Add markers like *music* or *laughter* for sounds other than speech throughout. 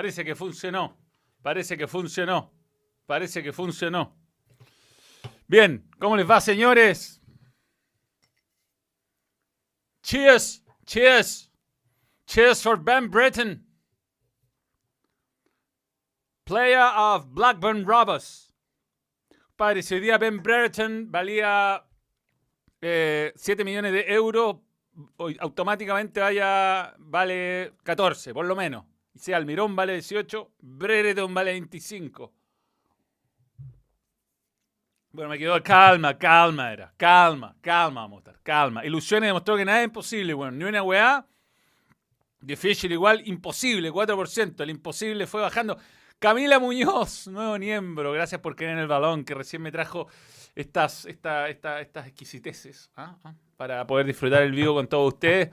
Parece que funcionó. Parece que funcionó. Parece que funcionó. Bien, ¿cómo les va, señores? Cheers, cheers. Cheers for Ben Breton. Player of Blackburn Rovers. Padre, si hoy día Ben Breton valía 7 eh, millones de euros, hoy automáticamente vaya, vale 14, por lo menos. Y si Almirón vale 18, Brereton vale 25. Bueno, me quedó calma, calma era. Calma, calma, vamos a estar, calma. Ilusiones demostró que nada es imposible, bueno, ni una weá. Difícil igual, imposible, 4%. El imposible fue bajando. Camila Muñoz, nuevo miembro, gracias por querer el balón, que recién me trajo estas, estas exquisiteces ¿ah? ¿Ah? para poder disfrutar el vivo con todos ustedes.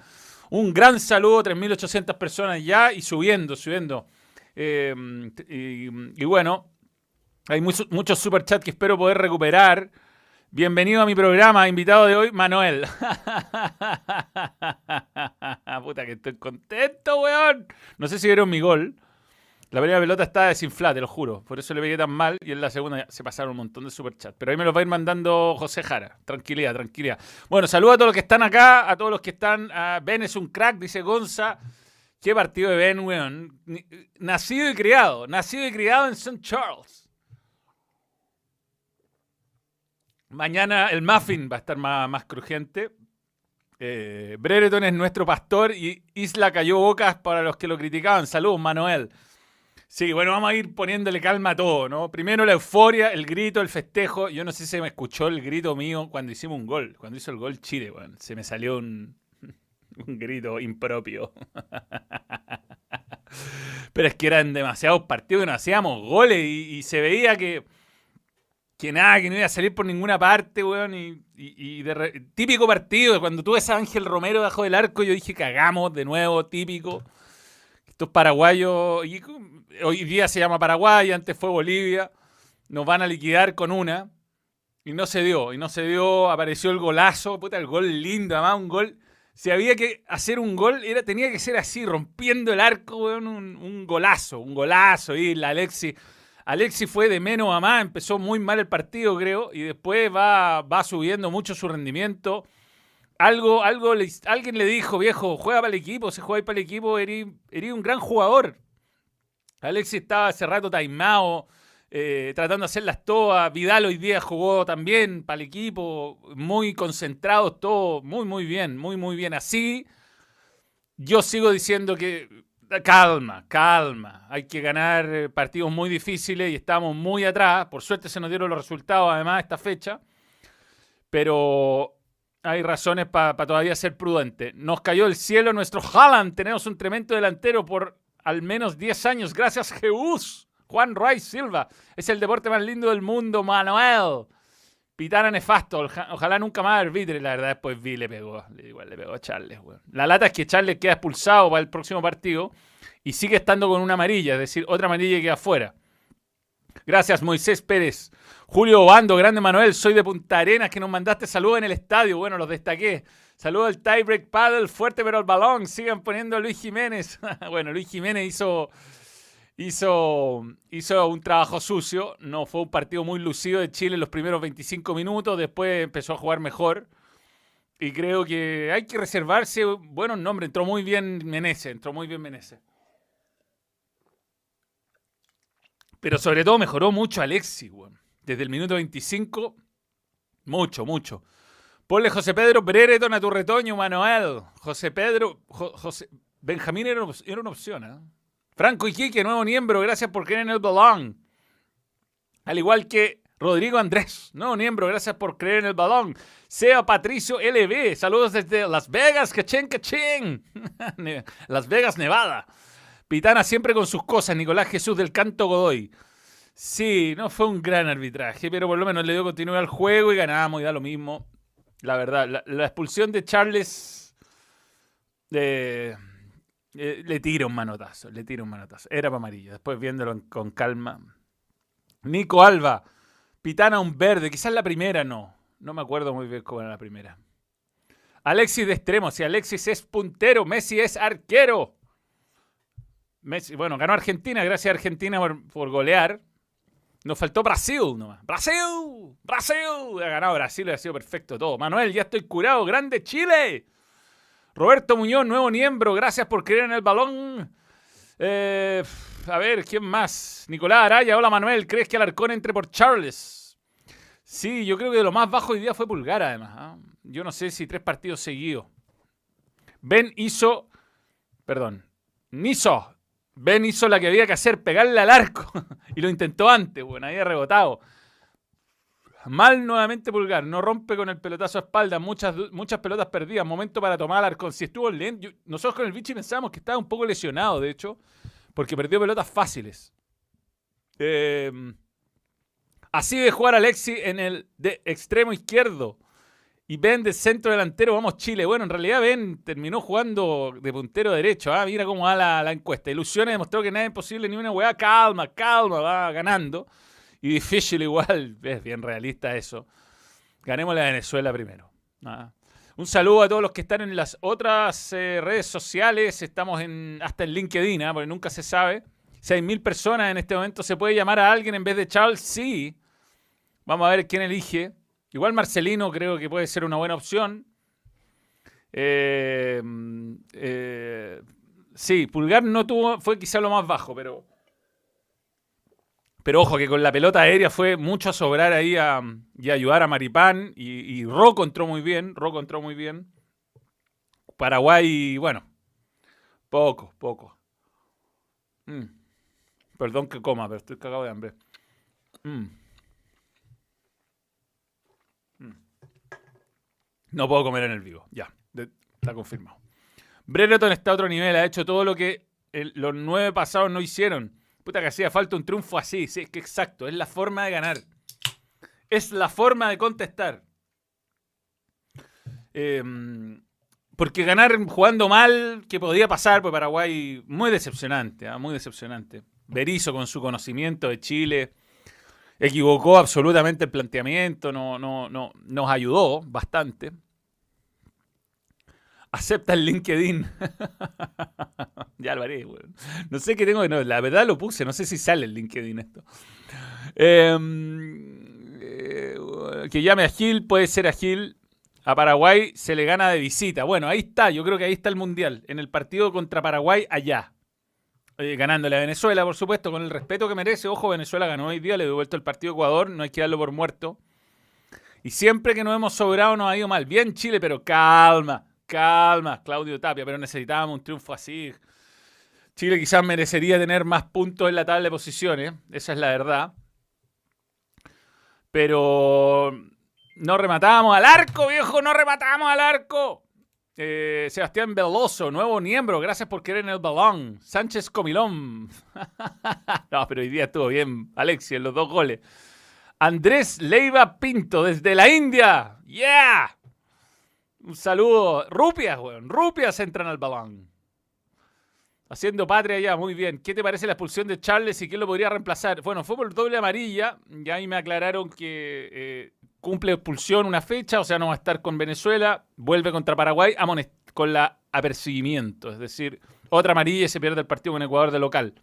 Un gran saludo, 3.800 personas ya y subiendo, subiendo. Em, y, bueno, hay muchos superchats que espero poder recuperar. Bienvenido a mi programa, invitado de hoy, Manuel. *laughs* Puta que estoy contento, weón. No sé si vieron mi gol. La primera pelota está desinflada, te lo juro. Por eso le pegué tan mal. Y en la segunda se pasaron un montón de superchats. Pero ahí me los va a ir mandando José Jara. Tranquilidad, tranquilidad. Bueno, saludo a todos los que están acá, a todos los que están. ben es un crack, dice Gonza. Qué partido de Ben, weón. Nacido y criado. Nacido y criado en St. Charles. Mañana el muffin va a estar más, más crujiente. Eh, Brereton es nuestro pastor y Isla cayó bocas para los que lo criticaban. Saludos, Manuel. Sí, bueno, vamos a ir poniéndole calma a todo, ¿no? Primero la euforia, el grito, el festejo. Yo no sé si se me escuchó el grito mío cuando hicimos un gol. Cuando hizo el gol Chile, bueno, se me salió un, *laughs* un grito impropio. *laughs* Pero es que eran demasiados partidos que no hacíamos goles y, se veía que, que nada, que no iba a salir por ninguna parte, weón. Y, y, típico partido, cuando tuve ese Ángel Romero bajo del arco, yo dije, cagamos de nuevo, típico. Estos paraguayos, hoy día se llama Paraguay, antes fue Bolivia, nos van a liquidar con una. Y no se dio, y no se dio, apareció el golazo, puta, el gol lindo, además un gol. Si había que hacer un gol, era, tenía que ser así, rompiendo el arco, un, golazo, un golazo. Y la Alexi, Alexi fue de menos a más, empezó muy mal el partido, creo, y después va, va subiendo mucho su rendimiento algo, algo alguien le dijo, viejo, juega para el equipo, se juega para el equipo, eres, un gran jugador. Alexis estaba hace rato taimado, eh, tratando de hacer las todas. Vidal hoy día jugó también para el equipo, muy concentrados, todo muy, muy bien, muy, muy bien. Así, yo sigo diciendo que calma, calma. Hay que ganar partidos muy difíciles y estamos muy atrás. Por suerte se nos dieron los resultados, además, esta fecha. Pero hay razones para todavía ser prudente. Nos cayó el cielo nuestro Haaland. Tenemos un tremendo delantero por al menos 10 años. Gracias, Jesús. Juan Rice Silva. Es el deporte más lindo del mundo, Manuel. Pitana nefasto. Ojalá nunca más arbitre. La verdad, después vi le pegó. Igual le pegó a Charles. La lata es que Charles queda expulsado para el próximo partido y sigue estando con una amarilla. Es decir, otra amarilla que queda afuera. Gracias, Moisés Pérez. Julio Obando, grande Manuel, soy de Punta Arenas, que nos mandaste saludos en el estadio. Bueno, los destaqué. Saludos al tiebreak paddle, fuerte pero el balón. Sigan poniendo a Luis Jiménez. *laughs* bueno, Luis Jiménez hizo, hizo, hizo un trabajo sucio. No fue un partido muy lucido de Chile en los primeros 25 minutos. Después empezó a jugar mejor. Y creo que hay que reservarse buenos nombres. Entró muy bien Menezes, entró muy bien Menezes. Pero sobre todo mejoró mucho Alexi, weón desde el minuto 25. Mucho, mucho. Ponle José Pedro Brereton a tu retoño, Manuel. José Pedro. José, Benjamín era, una opción, ¿eh? Franco Iquique, nuevo miembro, gracias por creer en el balón. Al igual que Rodrigo Andrés, nuevo miembro, gracias por creer en el balón. Sea Patricio LB, saludos desde Las Vegas, cachén, cachén. *laughs* Las Vegas, Nevada. Pitana siempre con sus cosas, Nicolás Jesús del Canto Godoy. Sí, no fue un gran arbitraje, pero por lo menos le dio continuidad al juego y ganábamos y da lo mismo. La verdad, la, expulsión de Charles eh, le tira un manotazo, le tira un manotazo. Era para amarillo, después viéndolo con calma. Nico Alba, Pitana un verde, quizás la primera no. No me acuerdo muy bien cómo era la primera. Alexis de extremo, si Alexis es puntero, Messi es arquero. Messi, bueno, ganó Argentina, gracias a Argentina por, golear. Nos faltó Brasil nomás. ¡Brasil! ¡Brasil! Ha ganado Brasil, ha sido perfecto todo. Manuel, ya estoy curado. ¡Grande Chile! Roberto Muñoz, nuevo miembro, gracias por creer en el balón. Eh, a ver, ¿quién más? Nicolás Araya, hola Manuel, ¿crees que Alarcón entre por Charles? Sí, yo creo que lo más bajo hoy día fue Pulgar, además. ¿ah? Yo no sé si tres partidos seguidos. Ben hizo, perdón, Niso. Ben hizo la que había que hacer, pegarle al arco. *laughs* y lo intentó antes, bueno, había rebotado. Mal nuevamente Pulgar, no rompe con el pelotazo a espalda, muchas, muchas pelotas perdidas, momento para tomar al arco. Si estuvo lento, nosotros con el Vichy pensábamos que estaba un poco lesionado, de hecho, porque perdió pelotas fáciles. Em, así de jugar Alexi en el de extremo izquierdo y Ben de centro delantero, vamos Chile. Bueno, en realidad Ben terminó jugando de puntero derecho. ¿ah? Mira cómo va la, la encuesta. Ilusiones demostró que nada es imposible, ni una weá. Calma, calma, va ganando. Y difícil igual, *laughs* es bien realista eso. Ganemos la Venezuela primero. Un saludo a todos los que están en las otras eh, redes sociales. Estamos en, hasta en LinkedIn, ¿ah? porque nunca se sabe. Si hay mil personas en este momento, ¿se puede llamar a alguien en vez de Charles? Sí. Vamos a ver quién elige. Igual Marcelino creo que puede ser una buena opción. Eh, eh, sí, Pulgar no tuvo, fue quizá lo más bajo, pero pero ojo que con la pelota aérea fue mucho a sobrar ahí y ayudar a Maripán. Y, y entró muy bien. Rocco entró muy bien. Paraguay, bueno, poco, poco. Mm. Perdón que coma, pero estoy cagado de hambre. Mm. No puedo comer en el vivo. Ya, está confirmado. Brereton está a otro nivel. Ha hecho todo lo que los nueve pasados no hicieron. Puta que hacía falta un triunfo así. Sí, es que exacto. Es la forma de ganar. Es la forma de contestar. Em, porque ganar jugando mal, que podía pasar por Paraguay, muy decepcionante, ¿ah? muy decepcionante. Berizzo con su conocimiento de Chile equivocó absolutamente el planteamiento, no, no, no, nos ayudó bastante. Acepta el LinkedIn. *laughs* ya lo haré, No sé qué tengo no, la verdad lo puse, no sé si sale el LinkedIn esto. Em, eh, que llame a Gil, puede ser a Gil. A Paraguay se le gana de visita. Bueno, ahí está, yo creo que ahí está el Mundial. En el partido contra Paraguay, allá. Eh, ganándole a Venezuela, por supuesto, con el respeto que merece. Ojo, Venezuela ganó hoy día, le devuelto el partido a Ecuador, no hay que darlo por muerto. Y siempre que nos hemos sobrado nos ha ido mal. Bien Chile, pero calma, calma, Claudio Tapia, pero necesitábamos un triunfo así. Chile quizás merecería tener más puntos en la tabla de posiciones, esa es la verdad. Pero no rematamos al arco, viejo, no rematamos al arco. Eh, Sebastián Veloso, nuevo miembro, gracias por querer en el balón. Sánchez Comilón. *laughs* no, pero hoy día estuvo bien, Alexia, en los dos goles. Andrés Leiva Pinto, desde la India. ¡Yeah! Un saludo. Rupias, weón. Rupias entran al balón. Haciendo patria ya, muy bien. ¿Qué te parece la expulsión de Charles y quién lo podría reemplazar? Bueno, fue por doble amarilla. Ya ahí me aclararon que eh, cumple expulsión una fecha, o sea, no va a estar con Venezuela. Vuelve contra Paraguay con la apercibimiento. Es decir, otra amarilla y se pierde el partido con Ecuador de local.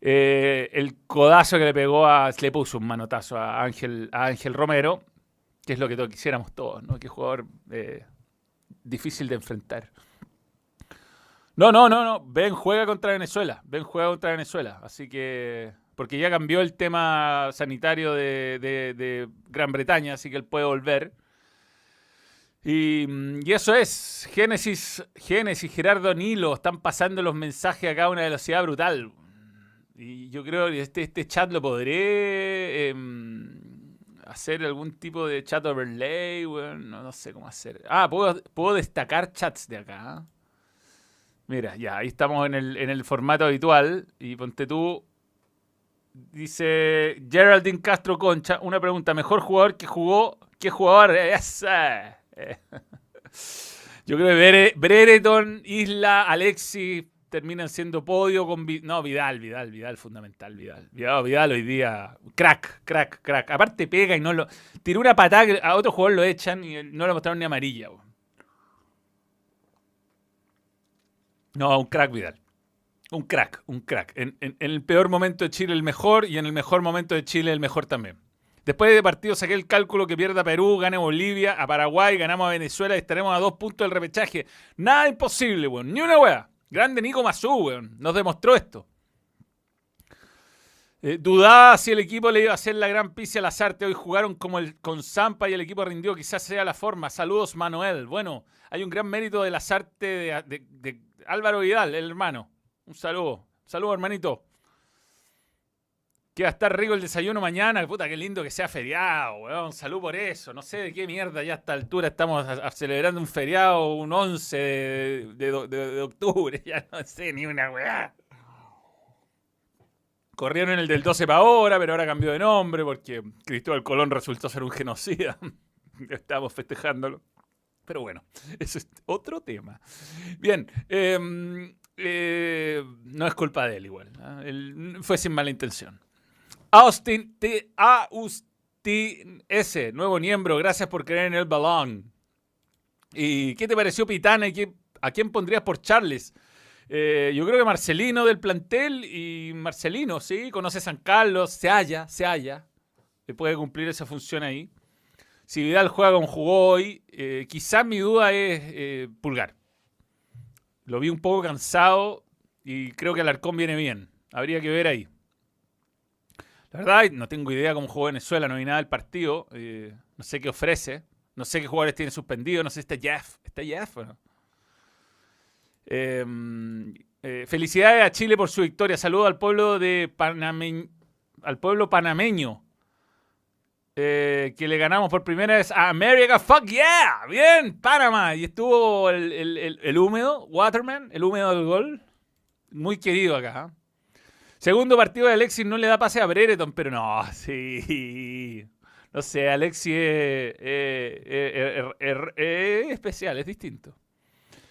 Eh, el codazo que le pegó a. Le puso un manotazo a Ángel, a Ángel Romero que es lo que quisiéramos todos, ¿no? Qué jugador eh, difícil de enfrentar. No, no, no, no. Ben juega contra Venezuela. Ben juega contra Venezuela. Así que. Porque ya cambió el tema sanitario de, Gran Bretaña, así que él puede volver. Y, y, eso es. Génesis, Génesis, Gerardo Nilo, están pasando los mensajes acá a una velocidad brutal. Y yo creo que este, este chat lo podré. Em, hacer algún tipo de chat overlay, no, no, sé cómo hacer. Ah, puedo, destacar chats de acá. Mira, ya, ahí estamos en el, en el formato habitual. Y ponte tú. Dice Geraldine Castro Concha, una pregunta, ¿mejor jugador que jugó? ¿Qué jugador? *laughs* Yo creo que Brereton, Isla, Alexi, terminan siendo podio con no Vidal, Vidal, Vidal fundamental, Vidal. Vidal, Vidal hoy día crack, crack, crack. Aparte pega y no lo tiró una patada a otro jugador lo echan y no lo mostraron ni amarilla. No, un crack Vidal. Un crack, un crack. En, el peor momento de Chile el mejor y en el mejor momento de Chile el mejor también. Después de partido saqué el cálculo que pierda Perú, gane Bolivia, a Paraguay, ganamos a Venezuela y estaremos a dos puntos del repechaje. Nada imposible, weón. Ni una weá. Grande Nico Mazú, weón. Nos demostró esto. Eh, dudaba si el equipo le iba a hacer la gran pizza a las artes. Hoy jugaron como el, con Zampa y el equipo rindió. Quizás sea la forma. Saludos, Manuel. Bueno, hay un gran mérito de artes de Álvaro Vidal, el hermano. Un saludo. Saludo, hermanito. Que va a estar rico el desayuno mañana. Puta, qué lindo que sea feriado, weón. Salud por eso. No sé de qué mierda ya a esta altura estamos celebrando un feriado, un 11 de, octubre. *laughs* Ya no sé ni una weá. Corrieron en el del 12 para ahora, pero ahora cambió de nombre porque Cristóbal Colón resultó ser un genocida. *laughs* Estamos festejándolo. Pero bueno, *laughs* eso es otro tema. Bien, eh, eh, no es culpa de él igual. fue sin mala intención. Austin, T. Austin S. Nuevo miembro. Gracias por creer en el balón. ¿Y qué te pareció Pitana? ¿Y ¿A quién pondrías por Charles? Eh, yo creo que Marcelino del plantel y Marcelino, sí, conoce San Carlos, se halla, se halla. Puede cumplir esa función ahí. Si Vidal juega como jugó hoy, eh, quizás mi duda es Pulgar. Lo vi un poco cansado y creo que Alarcón viene bien. Habría que ver ahí. La verdad, no tengo idea cómo jugó Venezuela, no vi nada del partido. Eh, no sé qué ofrece. No sé qué jugadores tiene suspendido. No sé si está Jeff. ¿Está Jeff o? Em, eh, felicidades a Chile por su victoria. Saludo al pueblo de al pueblo panameño eh, que le ganamos por primera vez a America. Fuck yeah, bien, Panamá. Y estuvo el, húmedo, Waterman, el húmedo del gol. Muy querido acá. Segundo partido de Alexis no le da pase a Brereton, pero no, *laughs* sí. No sé, Alexis es, especial, es distinto.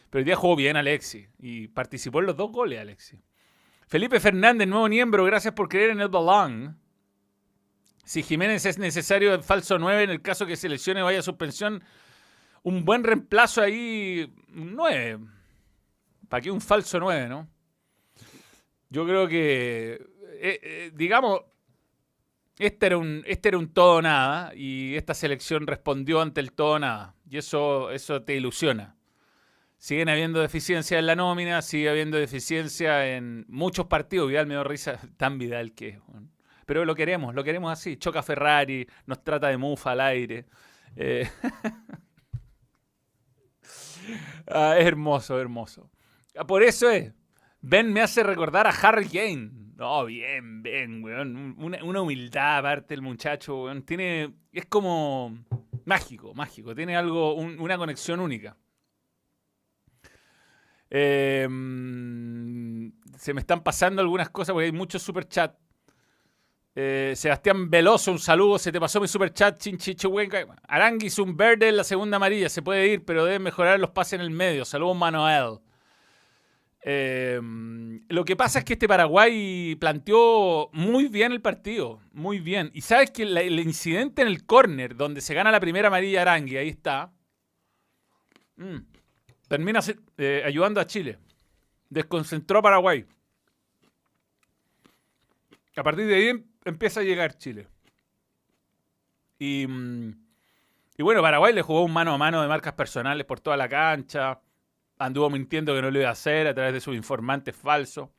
Pero el día jugó bien Alexis y participó en los dos goles Alexis. Felipe Fernández, nuevo miembro, gracias por creer en el balón. Si Jiménez es necesario el falso 9 en el caso que se lesione vaya a suspensión, un buen reemplazo ahí, 9. ¿Para qué un falso 9, no? Yo creo que, eh, eh, digamos, este era, un, este era un todo nada y esta selección respondió ante el todo nada. Y eso, eso te ilusiona. Siguen habiendo deficiencia en la nómina, sigue habiendo deficiencia en muchos partidos. Vidal me dio risa, *laughs* tan Vidal que es. Pero lo queremos, lo queremos así. Choca Ferrari, nos trata de mufa al aire. Eh, *laughs* ah, hermoso, hermoso. Ah, por eso es. Ben me hace recordar a Harry Kane. No, bien, bien, weón. Una, humildad aparte el muchacho, weón. Tiene. Es como. Mágico, mágico. Tiene algo, una conexión única. Em, se me están pasando algunas cosas porque hay muchos super chat. Eh, Sebastián Veloso, un saludo. Se te pasó mi super chat, chinchichuenca. Aranguis, un verde en la segunda amarilla. Se puede ir, pero debe mejorar los pases en el medio. Saludos, Manuel. Eh, lo que pasa es que este Paraguay planteó muy bien el partido. Muy bien. Y sabes que el incidente en el córner, donde se gana la primera amarilla Arangui, ahí está. Mm, termina eh, ayudando a Chile. Desconcentró a Paraguay. A partir de ahí empieza a llegar Chile. Y, mm, y bueno, Paraguay le jugó un mano a mano de marcas personales por toda la cancha. Anduvo mintiendo que no lo iba a hacer a través de sus informantes falsos.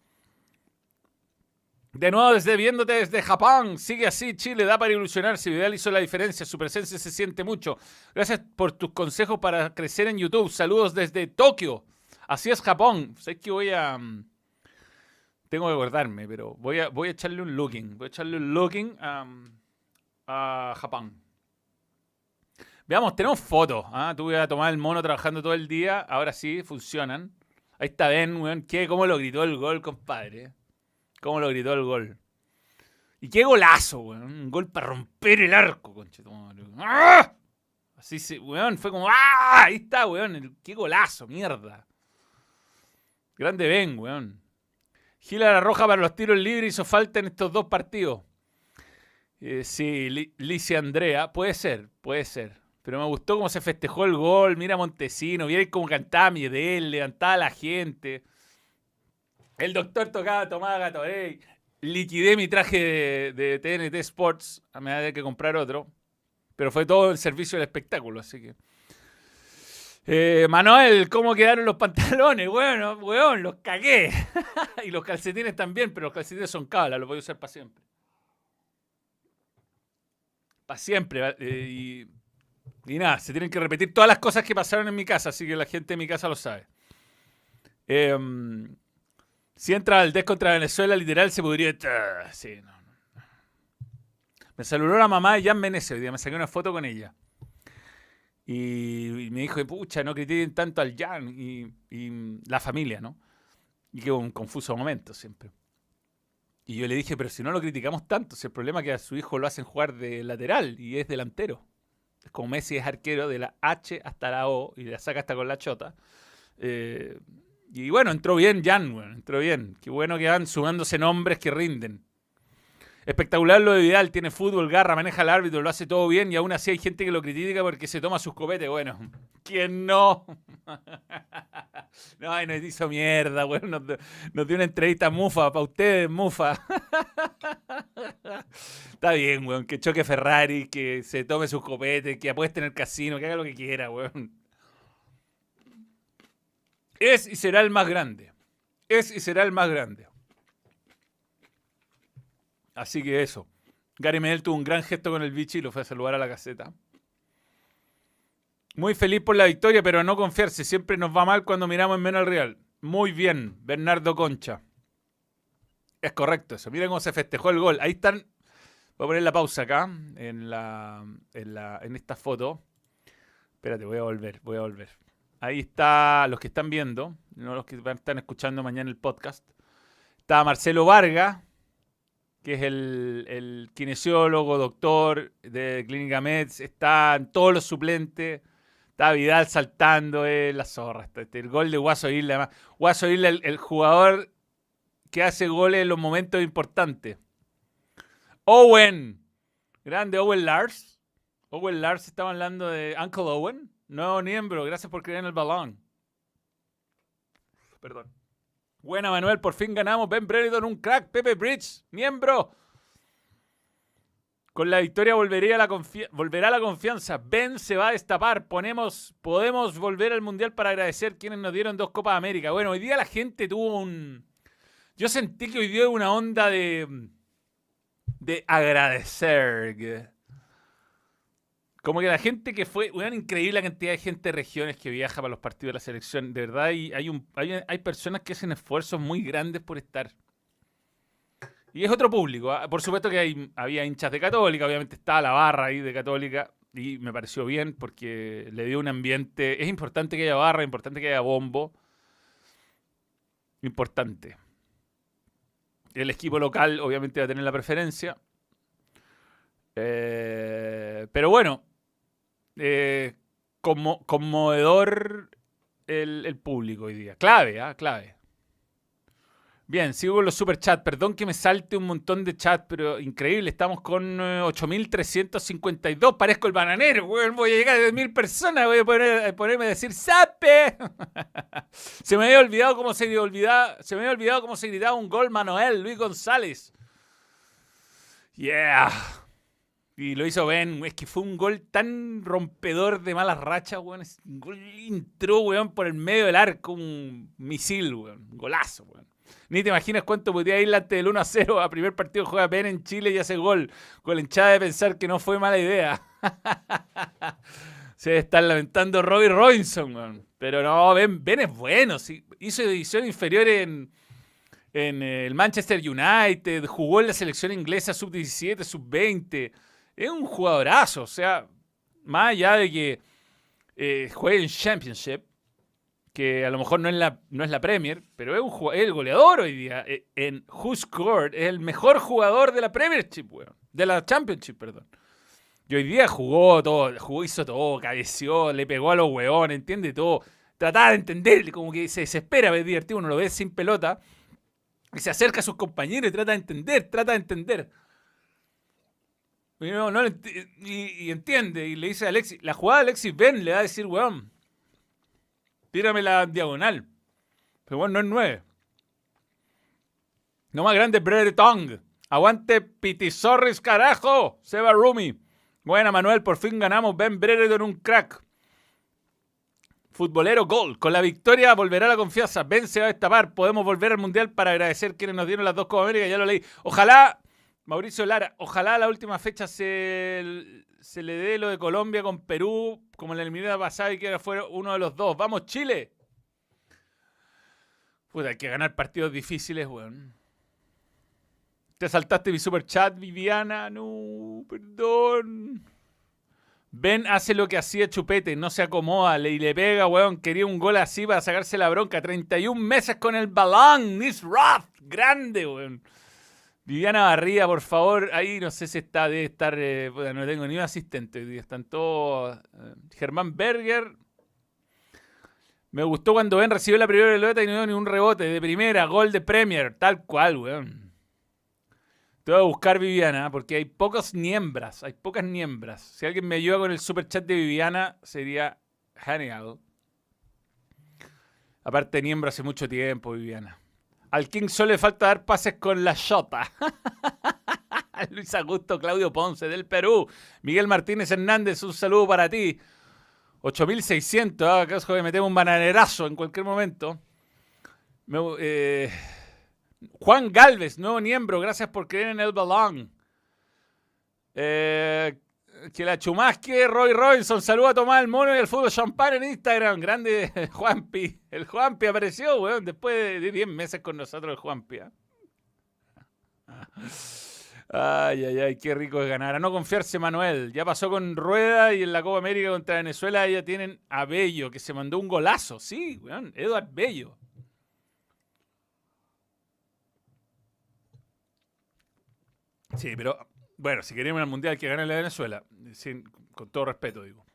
De nuevo, desde viéndote desde Japón, sigue así, Chile da para ilusionarse. Vidal hizo la diferencia, su presencia se siente mucho. Gracias por tus consejos para crecer en YouTube. Saludos desde Tokio. Así es Japón. Sé que voy a. Mm, tengo que acordarme, pero voy a, voy a echarle un looking. Voy a echarle un looking a, Japón. Veamos, tenemos fotos. ¿ah? Tuve a tomar el mono trabajando todo el día. Ahora sí, funcionan. Ahí está Ben, weón. ¿Cómo lo gritó el gol, compadre? ¿Cómo lo gritó el gol? Y qué golazo, weón. Un gol para romper el arco, conchetumadre. ¡Ah! Así se, weón, fue como, ¡ah! Ahí está, weón. Qué golazo, mierda. Grande Ben, weón. Gila la roja para los tiros libres hizo falta en estos dos partidos. Eh, sí, Licia Andrea, puede ser, puede ser. Pero me gustó cómo se festejó el gol. Mira Montesino, mira cómo cantaba Miedel, levantaba la gente. El doctor tocaba, tomaba Gatorade. Liquidé mi traje de, TNT Sports. A medida de que comprar otro. Pero fue todo el servicio del espectáculo, así que. Eh, Manuel, ¿cómo quedaron los pantalones? Bueno, weón, los cagué. *laughs* y los calcetines también, pero los calcetines son cablas, los voy a usar para siempre. Para siempre. Eh, y, y, nada, se tienen que repetir todas las cosas que pasaron en mi casa, así que la gente de mi casa lo sabe. Eh, si entra al DES contra Venezuela, literal se podría. Sí, no, no. Me saludó la mamá de Jan Menezes hoy me saqué una foto con ella. Y, me dijo, pucha, no critiquen tanto al Jan y, la familia, ¿no? Y que un confuso momento siempre. Y yo le dije, pero si no lo criticamos tanto, si el problema es que a su hijo lo hacen jugar de lateral y es delantero. Como Messi es arquero de la H hasta la O y la saca hasta con la chota. Eh, y bueno, entró bien Jan, entró bien. Qué bueno que van sumándose nombres que rinden. Espectacular lo de Vidal, tiene fútbol, garra, maneja al árbitro, lo hace todo bien y aún así hay gente que lo critica porque se toma sus copetes. Bueno, *laughs* ¿quién no? *laughs* no, nos hizo mierda, bueno, nos, dio una entrevista mufa para ustedes, mufa. *laughs* Está bien, weón, que choque Ferrari, que se tome sus copetes, que apueste en el casino, que haga lo que quiera, weón. Es y será el más grande. Es y será el más grande. Así que eso. Gary Medel tuvo un gran gesto con el bichi y lo fue a saludar a la caseta. Muy feliz por la victoria, pero no confiarse. Siempre nos va mal cuando miramos en menos al Real. Muy bien, Bernardo Concha. Es correcto eso. Miren cómo se festejó el gol. Ahí están. Voy a poner la pausa acá en, en esta foto. Espérate, voy a volver, voy a volver. Ahí está los que están viendo, no los que están escuchando mañana el podcast. Está Marcelo Vargas, que es el, kinesiólogo, doctor de Clínica Meds. Están todos los suplentes. Está Vidal saltando, eh, la zorra. Este, el gol de Guaso Isla. Además. Guaso Isla, el, el jugador que hace goles en los momentos importantes. Owen. Grande Owen Lars. Owen Lars estaba hablando de Uncle Owen. Nuevo miembro, gracias por creer en el balón. Perdón. Buena, Manuel, por fin ganamos. Ben Brereton, un crack. Pepe Bridge, miembro. Con la victoria volverá la confianza. Ben se va a destapar. Ponemos, podemos volver al Mundial para agradecer quienes nos dieron dos Copas América. Bueno, hoy día la gente tuvo un... Yo sentí que hoy día una onda de... De agradecer. Como que la gente que fue, una increíble cantidad de gente de regiones que viaja para los partidos de la selección. De verdad, hay, un, hay, personas que hacen esfuerzos muy grandes por estar. Y es otro público. ¿ah? Por supuesto que hay, había hinchas de Católica, obviamente estaba la barra ahí de Católica. Y me pareció bien porque le dio un ambiente. Es importante que haya barra, importante que haya bombo. Importante. El equipo local, obviamente, va a tener la preferencia. Eh, pero bueno, eh, como, conmovedor el, público hoy día. Clave, ¿ah? Clave. Bien, sigo con los superchats. Perdón que me salte un montón de chat, pero increíble. Estamos con 8.352. Eh, Parezco el bananero, Voy a llegar a 10.000 personas. Voy a, poner, ponerme a decir ¡Sape! *laughs* se me había olvidado cómo se olvidaba, se me había olvidado cómo se gritaba un gol Manuel, Luis González. Yeah. Y lo hizo Ben, es que fue un gol tan rompedor de malas rachas, weón. Un gol entró, weón, por el medio del arco, un misil, weón. Golazo, weón. Ni te imaginas cuánto podía ir antes del 1 a 0 a primer partido juega Ben en Chile y hace gol. Con la hinchada de pensar que no fue mala idea. *laughs* Se está lamentando Robbie Robinson, weón. Pero no, Ben, ben es bueno. Sí. Hizo edición inferior en, en el Manchester United, jugó en la selección inglesa sub-17, sub-20 es un jugadorazo. O sea, más allá de que eh, juegue en Championship, que a lo mejor no es la, no es la Premier, pero es, un, el goleador hoy día. Eh, en Who Scored es el mejor jugador de la Premiership, weón. De la Championship, perdón. Y hoy día jugó todo, jugó, hizo todo, cabeció, le pegó a los weones, entiende todo. Trataba de entender, como que se desespera, es divertido, uno lo ve sin pelota. Y se acerca a sus compañeros y trata de entender, trata de entender. Y, no, no, y, entiende, y le dice a Alexis, la jugada de Alexis Ben le va a decir, weón, tírame la diagonal. Pero bueno, no es nueve. No más grande, Breretong. Aguante Pitizorris, carajo. Seba Rumi. Buena, Manuel. Por fin ganamos. Ben Brereton, un crack. Futbolero Gol. Con la victoria volverá la confianza. Ben se va a destapar. Podemos volver al Mundial para agradecer quienes nos dieron las dos Copa América. Ya lo leí. Ojalá, Mauricio Lara, ojalá la última fecha se, le dé lo de Colombia con Perú, como en la eliminatoria pasada y que fuera uno de los dos. ¡Vamos, Chile! Puta, hay que ganar partidos difíciles, weón. Te saltaste mi super chat, Viviana. No, perdón. Ben hace lo que hacía Chupete, no se acomoda, le, le pega, weón. Quería un gol así para sacarse la bronca. 31 meses con el balón. Miss Roth, grande, weón. Viviana Barría, por favor. Ahí no sé si está, de estar. Eh, no tengo ni un asistente. Están todos. Eh, Germán Berger. Me gustó cuando Ben recibió la primera pelota y no dio ni un rebote. De primera, gol de Premier. Tal cual, weón. Te voy a buscar Viviana, porque hay pocas niembras, hay pocas niembras. Si alguien me ayuda con el super chat de Viviana, sería genial. Aparte, niembro hace mucho tiempo, Viviana. Al King solo le falta dar pases con la Shota. *laughs* Luis Augusto, Claudio Ponce, del Perú. Miguel Martínez Hernández, un saludo para ti. 8600, ah, acaso que metemos un bananerazo en cualquier momento. Me, eh, Juan Galvez, nuevo miembro, gracias por creer en el balón. Eh, que la chumasque, Roy Robinson, saluda a Tomás el Mono y al fútbol champán en Instagram. Grande *laughs* Juanpi. El Juanpi apareció, weón, después de 10 meses con nosotros el Juanpi. ¿ah? Ay, ay, ay, qué rico es ganar. A no confiarse, Manuel. Ya pasó con Rueda y en la Copa América contra Venezuela ya tienen a Bello, que se mandó un golazo. Sí, weón, Eduard Bello. Sí, pero bueno, si queremos el mundial que gane la Venezuela, con todo respeto, digo.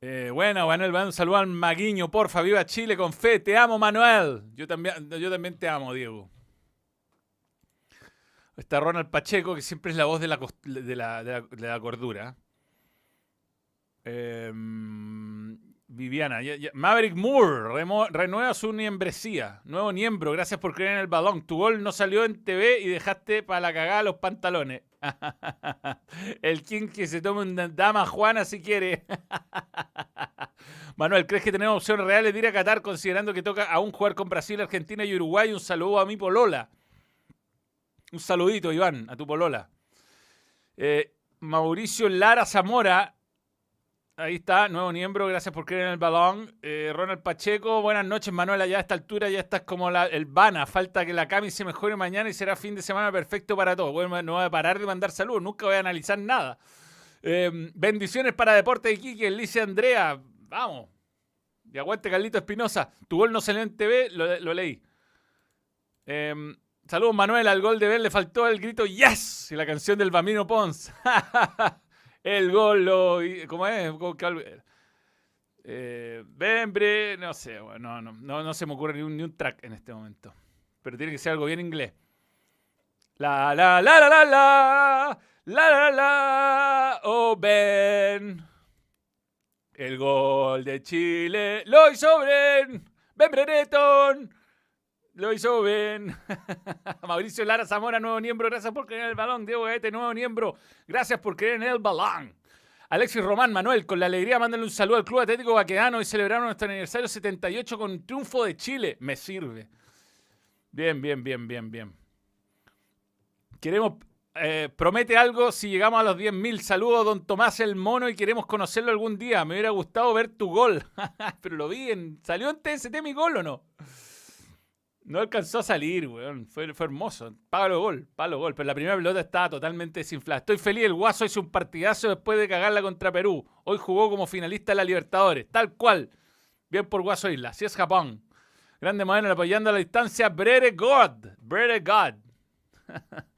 Eh, bueno, Manuel, un saludo al Maguiño, porfa, viva Chile con fe, te amo, Manuel. Yo también, yo también te amo, Diego. Está Ronald Pacheco, que siempre es la voz de la, de la, de la, cordura. Eh, Viviana, Maverick Moore renueva su niembresía. Nuevo miembro, gracias por creer en el balón. Tu gol no salió en TV y dejaste para la cagada los pantalones. *laughs* el King que se tome una dama Juana si quiere. *laughs* Manuel, ¿crees que tenemos opciones reales de ir a Qatar considerando que toca aún jugar con Brasil, Argentina y Uruguay? Un saludo a mi Polola. Un saludito, Iván, a tu Polola. Eh, Mauricio Lara Zamora Ahí está, nuevo miembro, gracias por creer en el balón. Eh, Ronald Pacheco, buenas noches, Manuel. Ya a esta altura ya estás como el Vana. Falta que la Cami se mejore mañana y será fin de semana perfecto para todos. Bueno, no voy a parar de mandar saludos, nunca voy a analizar nada. Em, bendiciones para Deporte de Iquique, Alicia Andrea. Vamos. Y aguante Carlito Espinosa. Tu gol no salió en TV, lo, leí. Em, saludos, Manuel. Al gol de Ben le faltó el grito Yes y la canción del Bambino Pons. *laughs* el gol, lo, ¿cómo es? Eh, Bembre, no sé, no, no, no, se me ocurre ni un, ni un track en este momento. Pero tiene que ser algo bien inglés. La, la, la, la, la, la, la, la, la, oh, Ben. El gol de Chile lo hizo Ben. Ben. Lo hizo Ben. *laughs* Mauricio Lara Zamora, nuevo miembro. Gracias por creer en el balón. Diego Gaete, nuevo miembro. Gracias por creer en el balón. Alexis Román Manuel, con la alegría, mándale un saludo al Club Atlético Baquedano y celebraron nuestro aniversario 78 con triunfo de Chile. Me sirve. Bien, bien, bien, bien, bien. Queremos. Eh, promete algo si llegamos a los 10.000. Saludos, don Tomás el Mono, y queremos conocerlo algún día. Me hubiera gustado ver tu gol. *laughs* Pero lo vi en. ¿Salió en TST mi gol o no? No alcanzó a salir, weón. Fue, fue hermoso. Palo gol, palo gol. Pero la primera pelota estaba totalmente desinflada. Estoy feliz. El Guaso hizo un partidazo después de cagarla contra Perú. Hoy jugó como finalista de la Libertadores. Tal cual. Bien por Guaso Isla. Así es Japón. Grande Madero apoyando a la distancia. Brere God. Brere God. *laughs*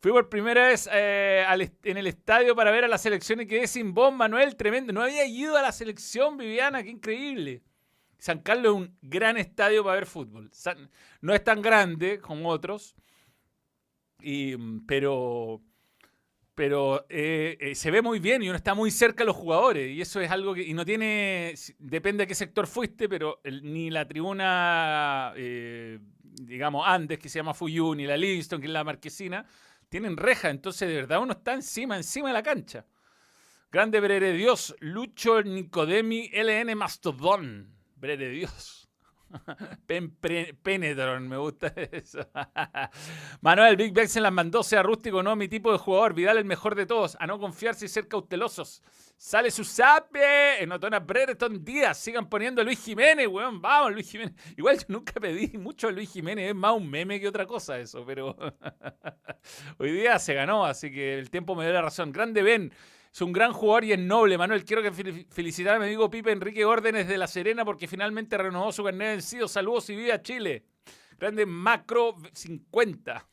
Fui por primera vez eh, en el estadio para ver a la selección y quedé sin voz, Manuel. Tremendo. No había ido a la selección, Viviana. Qué increíble. San Carlos es un gran estadio para ver fútbol. no es tan grande como otros, pero, pero eh, eh, se ve muy bien y uno está muy cerca de los jugadores. Y eso es algo que. Y no tiene. Depende de qué sector fuiste, pero ni la tribuna. Eh, digamos, Andes, que se llama Fuyuni, la Livingston, que es la Marquesina, tienen reja. Entonces, de verdad, uno está encima, encima de la cancha. Grande Brere Dios, Lucho Nicodemi, LN Mastodón. Brere Dios. *laughs* Penetron, me gusta *laughs* eso. Manuel Big Beck se las mandó, sea rústico, no mi tipo de jugador. Vidal el mejor de todos. A no confiarse y ser cautelosos. Sale su sape. En Otona Brereton Díaz. Sigan poniendo a Luis Jiménez, weón. Vamos, Luis Jiménez. Igual yo nunca pedí mucho a Luis Jiménez. Es más un meme que otra cosa eso. Pero *laughs* hoy día se ganó, así que el tiempo me dio la razón. Grande Ben. Es un gran jugador y es noble, Manuel. Quiero felicitar a mi amigo Pipe Enrique Órdenes de La Serena porque finalmente renovó su carnet vencido. Saludos y viva Chile. Grande Macro 50.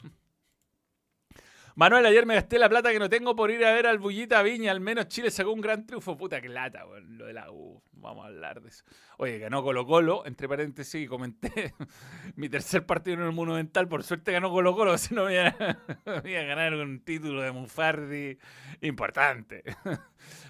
Manuel, ayer me gasté la plata que no tengo por ir a ver al Bullita Viña. Al menos Chile sacó un gran triunfo. Puta que lata, lo de la U. Vamos a hablar de eso. Oye, ganó Colo Colo, entre paréntesis, y comenté *laughs* mi tercer partido en el Monumental. Por suerte ganó Colo Colo, *laughs* si no iba, *laughs* a ganar un título de Mufardi importante.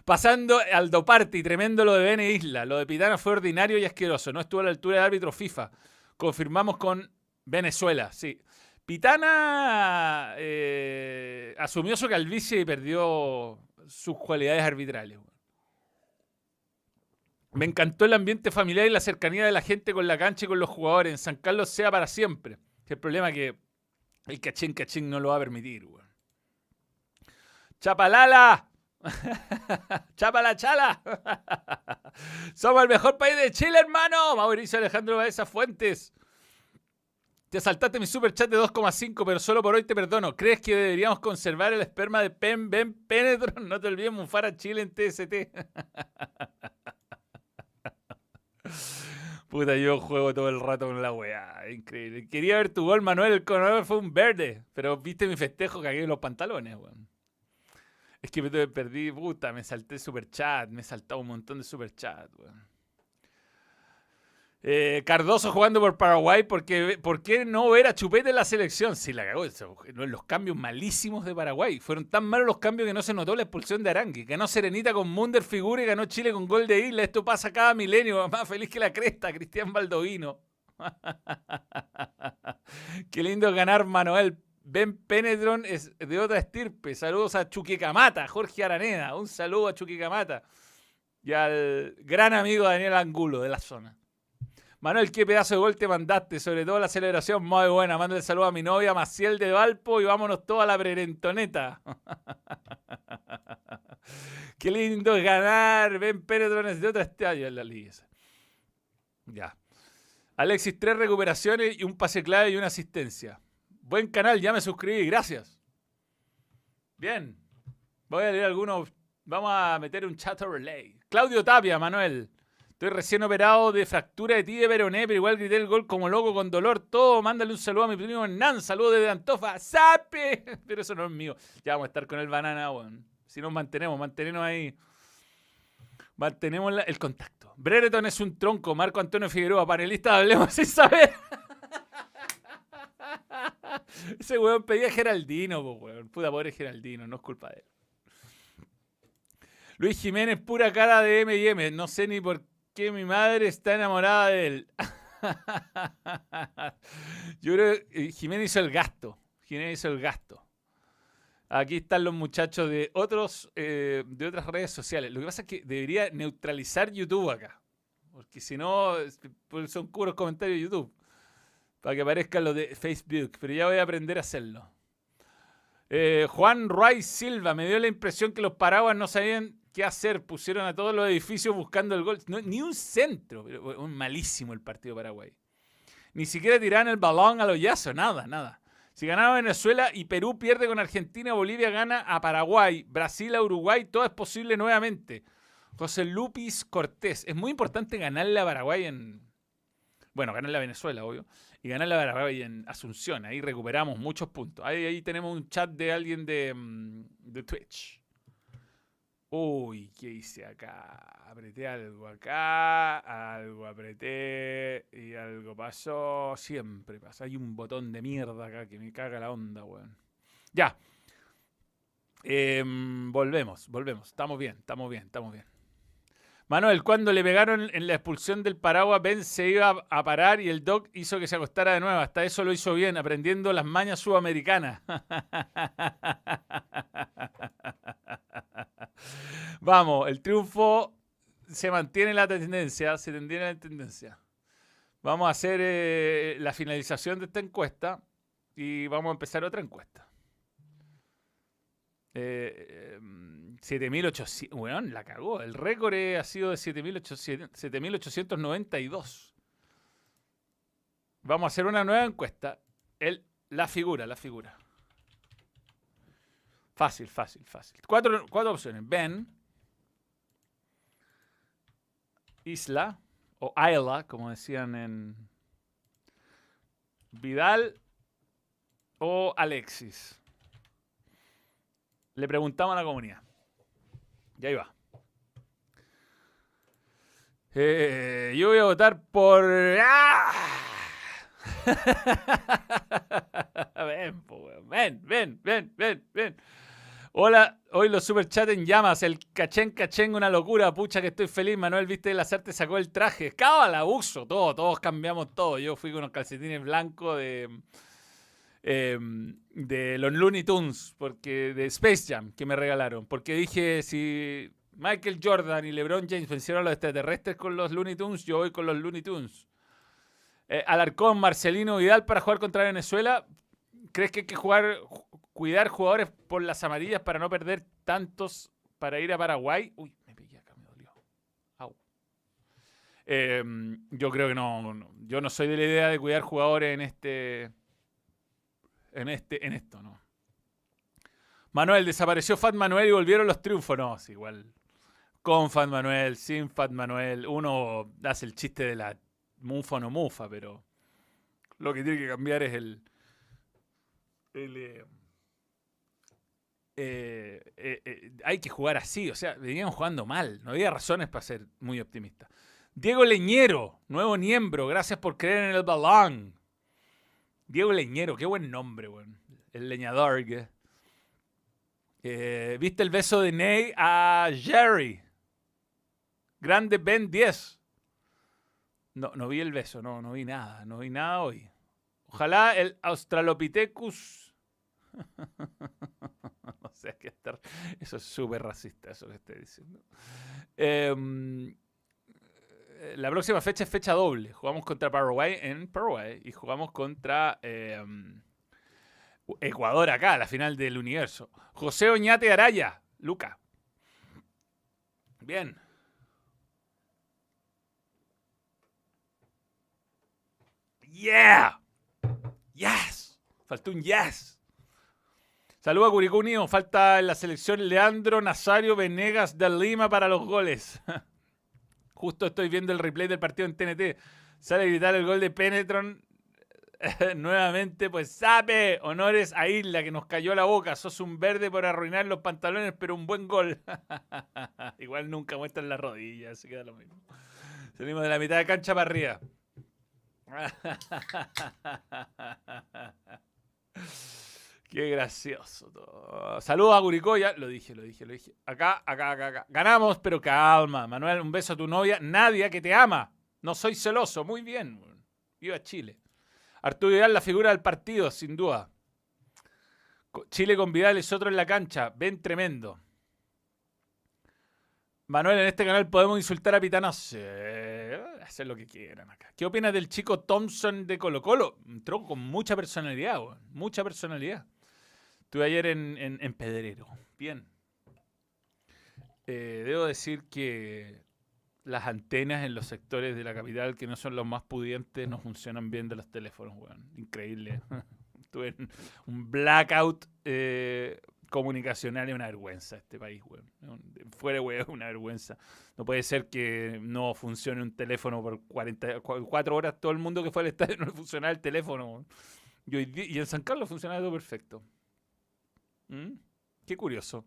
Pasando al Doparty, tremendo lo de Bene Isla. Lo de Pitana fue ordinario y asqueroso. No estuvo a la altura del árbitro FIFA. Confirmamos con Venezuela, sí. Pitana eh, asumió su calvicie y perdió sus cualidades arbitrales. Me encantó el ambiente familiar y la cercanía de la gente con la cancha y con los jugadores. En San Carlos sea para siempre. El problema es que el cachín cachín no lo va a permitir. ¡Chapalala! *laughs* ¡Chapala chala! *laughs* Somos el mejor país de Chile, hermano. Mauricio Alejandro Baeza Fuentes. Te saltaste mi super chat de 2,5, pero solo por hoy te perdono. ¿Crees que deberíamos conservar el esperma de Pen Ben Penetron? *laughs* No te olvides mufar a Chile en TST. *laughs* Puta, yo juego todo el rato con la weá. Increíble. Quería ver tu gol, Manuel. El coronel fue un verde. Pero viste mi festejo, cagué en los pantalones, weón. Es que me perdí, puta, me salté super chat. Me he saltado un montón de super chat, weón. Eh, Cardoso jugando por Paraguay, porque, ¿por qué no ver a Chupete en la selección? Sí, la cagó. Los cambios malísimos de Paraguay. Fueron tan malos los cambios que no se notó la expulsión de Arangui. Ganó Serenita con Munder Figura y ganó Chile con gol de Isla. Esto pasa cada milenio. Más feliz que la cresta, Cristian Baldovino. *laughs* qué lindo ganar, Manuel. Ben Penedron es de otra estirpe. Saludos a Chuquicamata, Jorge Araneda. Un saludo a Chuquicamata. Y al gran amigo Daniel Angulo de la zona. Manuel, qué pedazo de gol te mandaste, sobre todo la celebración muy buena. El saludo a mi novia Maciel de Valpo y vámonos toda la prerentoneta. *laughs* qué lindo ganar. Ven Pérez de otra estadio en la liga. Ya. Alexis, tres recuperaciones y un pase clave y una asistencia. Buen canal, ya me suscribí, gracias. Bien. Voy a leer algunos. Vamos a meter un chat relay. Claudio Tapia, Manuel. Estoy recién operado de fractura de tibia peroné, pero igual grité el gol como loco con dolor. Todo, mándale un saludo a mi primo Hernán. Saludo desde Antofa. ¡Sape! *laughs* Pero eso no es mío. Ya vamos a estar con el banana, weón. Si nos mantenemos, mantenemos ahí. Mantenemos el contacto. Brereton es un tronco. Marco Antonio Figueroa, panelista Hablemos sin saber. *laughs* Ese weón pedía Geraldino, weón. Puta pobre Geraldino, no es culpa de él. Luis Jiménez, pura cara de M&M. No sé ni por que mi madre está enamorada de él. *laughs* Yo creo que Jiménez hizo el gasto. Jiménez hizo el gasto. Aquí están los muchachos de otros eh, de otras redes sociales. Lo que pasa es que debería neutralizar YouTube acá. Porque si no, pues son puros comentarios de YouTube. Para que aparezcan los de Facebook. Pero ya voy a aprender a hacerlo. Eh, Juan Ruiz Silva me dio la impresión que los paraguas no sabían qué hacer. Pusieron a todos los edificios buscando el gol. ni un centro. Un malísimo el partido Paraguay. Ni siquiera tiraron el balón a los yazos. Nada, nada. Si ganaba Venezuela y Perú pierde con Argentina, Bolivia gana a Paraguay, Brasil a Uruguay, todo es posible nuevamente. José Lupis Cortés. Es muy importante ganarle a Paraguay en. Bueno, ganarle a Venezuela, obvio. Y ganarle a Paraguay en Asunción. Ahí recuperamos muchos puntos. Ahí, tenemos un chat de alguien de, mm, de Twitch. Uy, ¿qué hice acá? Apreté algo acá, algo apreté y algo pasó. Siempre pasa. Hay un botón de mierda acá que me caga la onda, weón. Ya. Em, volvemos, volvemos. Estamos bien, estamos bien, estamos bien. Manuel, cuando le pegaron en la expulsión del paraguas, Ben se iba a parar y el Doc hizo que se acostara de nuevo. Hasta eso lo hizo bien, aprendiendo las mañas sudamericanas. *laughs* Vamos, el triunfo se mantiene la tendencia, se mantiene la tendencia. Vamos a hacer eh, la finalización de esta encuesta y vamos a empezar otra encuesta. Eh, 7.800. Bueno, la cagó. El récord ha sido de 7.892. Vamos a hacer una nueva encuesta. El, la figura, la figura. Fácil, fácil, fácil. Cuatro, cuatro opciones. Ben. Isla. O Ayla, como decían en. Vidal. O Alexis. Le preguntamos a la comunidad. Y ahí va. Eh, yo voy a votar por. ¡Ah! *laughs* ven, ven, ven, ven, ven. Hola, hoy los super chat en llamas, el cachén cachén, una locura, pucha que estoy feliz, Manuel, viste, el te sacó el traje, cábala, uso, todo, todos cambiamos todo, yo fui con unos calcetines blancos de, Em, de los Looney Tunes, porque, de Space Jam, que me regalaron. Porque dije, si Michael Jordan y LeBron James vencieron a los extraterrestres con los Looney Tunes, yo voy con los Looney Tunes. Eh, Alarcón, Marcelino Vidal para jugar contra Venezuela. ¿Crees que hay que jugar, cuidar jugadores por las amarillas para no perder tantos para ir a Paraguay? Uy, me pillé acá, me dolió. Em, yo creo que no, Yo no soy de la idea de cuidar jugadores en este en, este, en esto, ¿no? Manuel, desapareció Fat Manuel y volvieron los triunfos. No, es igual. Con Fat Manuel, sin Fat Manuel. Uno hace el chiste de la mufa o no mufa, pero lo que tiene que cambiar es el. Eh, eh, eh, hay que jugar así, o sea, veníamos jugando mal, no había razones para ser muy optimista. Diego Leñero, nuevo miembro, gracias por creer en el balón. Diego Leñero, qué buen nombre, weón. El leñador. Eh, ¿Viste el beso de Ney a Jerry? Grande Ben 10. No, no vi el beso, no, no vi nada, no vi nada hoy. Ojalá el Australopithecus. *laughs* no sé qué estar. Eso es súper racista, eso que estoy diciendo. Eh, la próxima fecha es fecha doble. Jugamos contra Paraguay en Paraguay y jugamos contra em, Ecuador acá, la final del universo. José Oñate Araya, Luca. Bien. Yeah. Yes. Faltó un yes. Saludos a Curicú Falta en la selección Leandro Nazario Venegas de Lima para los goles. *laughs* Justo estoy viendo el replay del partido en TNT. Sale a gritar el gol de Penetron. *laughs* Nuevamente, pues sabe, honores a Isla que nos cayó la boca. Sos un verde por arruinar los pantalones, pero un buen gol. *laughs* Igual nunca muestran las rodillas, se queda lo mismo. Salimos de la mitad de cancha para arriba. *laughs* Qué gracioso todo. Saludos a Guricoya. Lo dije, lo dije, lo dije. Acá, acá, acá, acá. Ganamos, pero calma. Manuel, un beso a tu novia. Nadia, que te ama. No soy celoso. Muy bien. Viva Chile. Arturo Vidal, la figura del partido, sin duda. Chile con Vidal es otro en la cancha. Ven tremendo. Manuel, en este canal podemos insultar a Pitana. Sí, hacer lo que quieran acá. ¿Qué opinas del chico Thompson de Colo Colo? Entró con mucha personalidad, mucha personalidad. Estuve ayer en, Pedrero. Bien. Eh, debo decir que las antenas en los sectores de la capital que no son los más pudientes no funcionan bien de los teléfonos, weón. Increíble. *laughs* Tuve un blackout eh, comunicacional y una vergüenza este país, weón. Fuera, weón, una vergüenza. No puede ser que no funcione un teléfono por 44 horas. Todo el mundo que fue al estadio *laughs* no funcionaba el teléfono. Y, y en San Carlos funcionaba todo perfecto. ¿Mm? Qué curioso.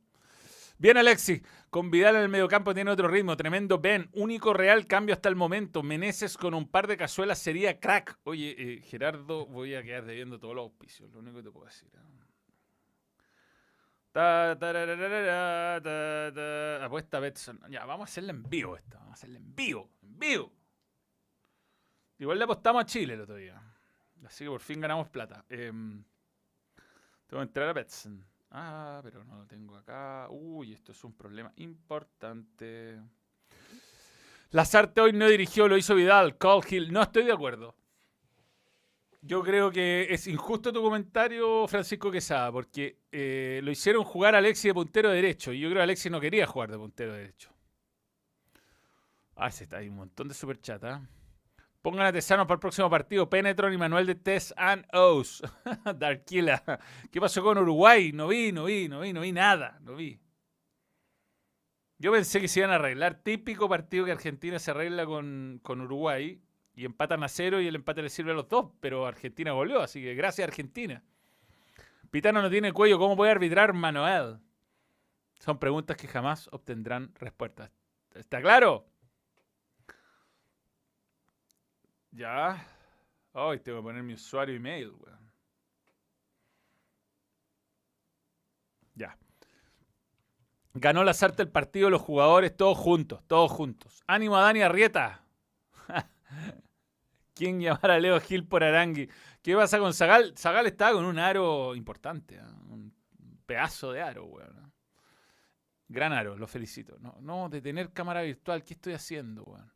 Bien, Alexis. Con Vidal en el mediocampo tiene otro ritmo. Tremendo Ben. Único real cambio hasta el momento. Meneses con un par de cazuelas sería crack. Oye, eh, Gerardo, voy a quedar debiendo todos los auspicios. Lo único que te puedo decir. ¿eh? Apuesta Betson. Ya, vamos a hacerla en vivo esta. Vamos a hacerla en vivo. En vivo. Igual le apostamos a Chile el otro día. Así que por fin ganamos plata. Em, tengo que entrar a Betson. Ah, pero no lo tengo acá. Uy, esto es un problema importante. Lazarte hoy no dirigió, lo hizo Vidal. Call Hill. No estoy de acuerdo. Yo creo que es injusto tu comentario, Francisco Quesada, porque eh, lo hicieron jugar a Alexis de puntero derecho. Y yo creo que Alexis no quería jugar de puntero derecho. Ah, se está ahí un montón de superchat, ¿ah? Pongan a Tesano para el próximo partido. Penetron y Manuel de Tess and O's. *laughs* Darkila. ¿Qué pasó con Uruguay? No vi, no vi, no vi, no vi nada. No vi. Yo pensé que se iban a arreglar. Típico partido que Argentina se arregla con, con Uruguay y empatan a cero y el empate le sirve a los dos. Pero Argentina goleó, así que gracias Argentina. Pitano no tiene cuello. ¿Cómo puede arbitrar Manuel? Son preguntas que jamás obtendrán respuestas. ¿Está claro? Ya. Ay, tengo que poner mi usuario email, weón. Ya. Ganó la Sarta el partido, los jugadores, todos juntos, todos juntos. Ánimo a Dani Arrieta. *laughs* ¿Quién llamar a Leo Gil por Arangui? ¿Qué pasa con Zagal? Zagal está con un aro importante, ¿eh? un pedazo de aro, weón. Gran aro, lo felicito. No, no, de tener cámara virtual, ¿qué estoy haciendo, weón?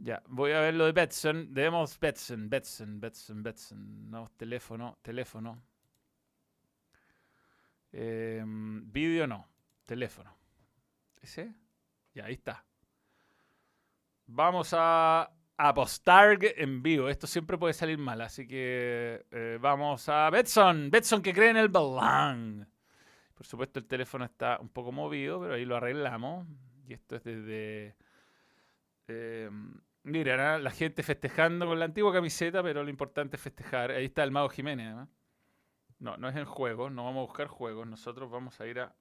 Ya, voy a ver lo de Betson. Debemos Betson, Betson, Betson, Betson. No, teléfono, teléfono. Eh, vídeo no, teléfono. ¿Ese? Ya, ahí está. Vamos a apostar en vivo. Esto siempre puede salir mal, así que eh, vamos a Betson. Betson que cree en el balón. Por supuesto, el teléfono está un poco movido, pero ahí lo arreglamos. Y esto es desde... Eh, Mira, la gente festejando con la antigua camiseta, pero lo importante es festejar. Ahí está el Mago Jiménez. No, no es en juego, no vamos a buscar juegos. Nosotros vamos a ir a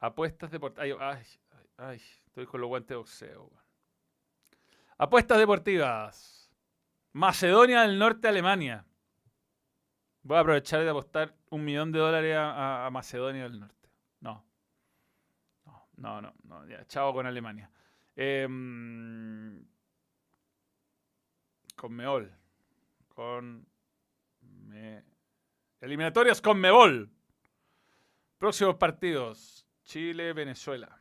apuestas deportivas. Ay, ay, ay, estoy con los guantes de boxeo. Apuestas deportivas. Macedonia del Norte, Alemania. Voy a aprovechar de apostar un millón de dólares a, Macedonia del Norte. No. No, no, no. no ya, chao con Alemania. Eh, con Meol. Con. Me... Eliminatorias con Mebol. Próximos partidos. Chile, Venezuela.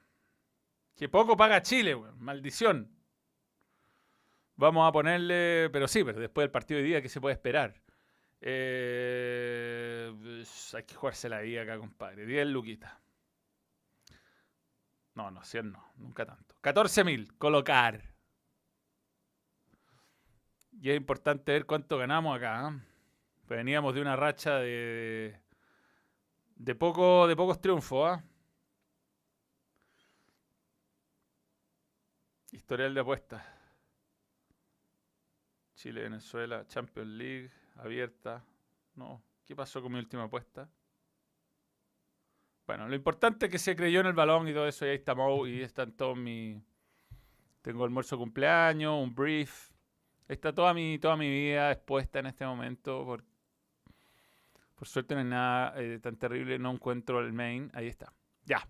Que poco paga Chile, Maldición. Vamos a ponerle. Pero sí, pero después del partido de día, ¿qué se puede esperar? Eh, hay que jugarse la vida acá, compadre. 10 luquita. No, no, 100 no, nunca tanto. 14.000, colocar. Y es importante ver cuánto ganamos acá. ¿eh? veníamos de una racha de, de, poco, de pocos triunfos. ¿ah? Historial de apuestas. Chile, Venezuela, Champions League, abierta. No, ¿qué pasó con mi última apuesta? Bueno, lo importante es que se creyó en el balón y todo eso, y ahí está y están todos mi... Tengo almuerzo de cumpleaños, un brief. Está toda mi, toda mi vida expuesta en este momento. Por, por suerte no es nada eh, tan terrible, no encuentro el main. Ahí está. Ya.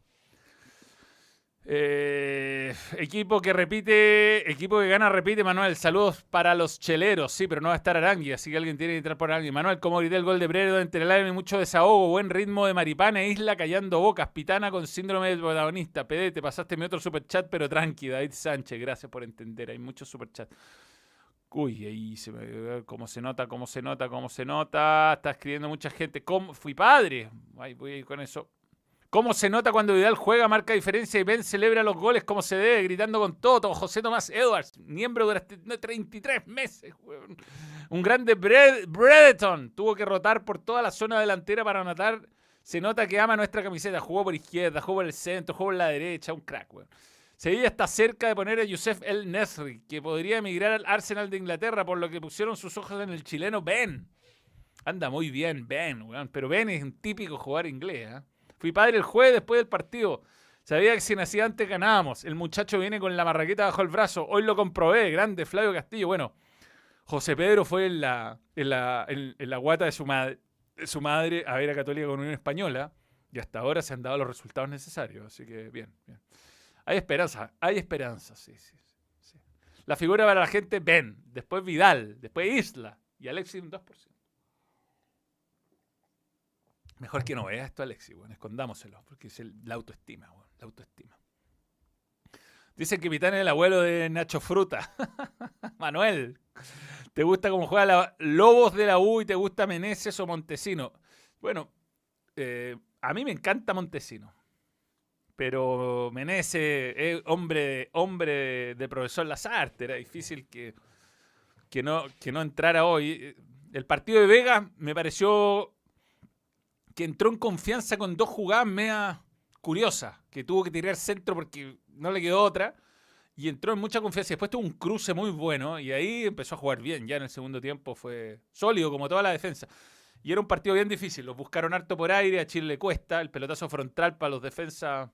Eh, equipo que repite, equipo que gana repite, Manuel. Saludos para los cheleros. Sí, pero no va a estar Arangui, así que alguien tiene que entrar por Arangui. Manuel, como grité el gol de Bredo entre el aire, mucho desahogo, buen ritmo de Maripana, Isla callando bocas, Pitana con síndrome de protagonista. PD, te pasaste mi otro superchat, pero tranqui, David Sánchez, gracias por entender. Hay muchos superchats. Uy, ahí se me cómo se nota, cómo se nota, cómo se nota. Está escribiendo mucha gente. ¿Cómo? Fui padre. Voy a ir con eso. ¿Cómo se nota cuando Vidal juega, marca diferencia y Ben celebra los goles como se debe, gritando con todo? José Tomás Edwards, miembro durante 33 meses. Un grande Bredeton tuvo que rotar por toda la zona delantera para anotar. Se nota que ama nuestra camiseta. Jugó por izquierda, jugó por el centro, jugó por la derecha. Un crack, weón. Sevilla está cerca de poner a Youssef El Nesri, que podría emigrar al Arsenal de Inglaterra, por lo que pusieron sus ojos en el chileno Ben. Anda muy bien, Ben, weón. Pero Ben es un típico jugador inglés, ¿eh? Fui padre el jueves después del partido. Sabía que si nacía antes ganábamos. El muchacho viene con la marraqueta bajo el brazo. Hoy lo comprobé. Grande Flavio Castillo. Bueno, José Pedro fue en la, en la, en, la guata de su madre. su madre a ver a Católica con Unión Española y hasta ahora se han dado los resultados necesarios. Así que bien, bien. Hay esperanza, hay esperanza, sí, sí. sí. La figura para la gente, Ben, después Vidal, después Isla y Alexis un 2%. Mejor que no vea esto, Alexis, bueno, escondámoselo, porque es la autoestima, la autoestima. Dicen que Pitán es el abuelo de Nacho Fruta. *laughs* Manuel, ¿te gusta cómo juega la Lobos de la U y te gusta Meneses o Montesino? Bueno, eh, a mí me encanta Montesino. Pero Meneses es hombre, hombre de profesor Lazarte. Era difícil que, que, no, que no entrara hoy. El partido de Vega me pareció que entró en confianza con dos jugadas mea curiosas. Que tuvo que tirar centro porque no le quedó otra. Y entró en mucha confianza. Después tuvo un cruce muy bueno. Y ahí empezó a jugar bien. Ya en el segundo tiempo fue sólido, como toda la defensa. Y era un partido bien difícil. Los buscaron harto por aire. A Chile le cuesta. El pelotazo frontal para los defensas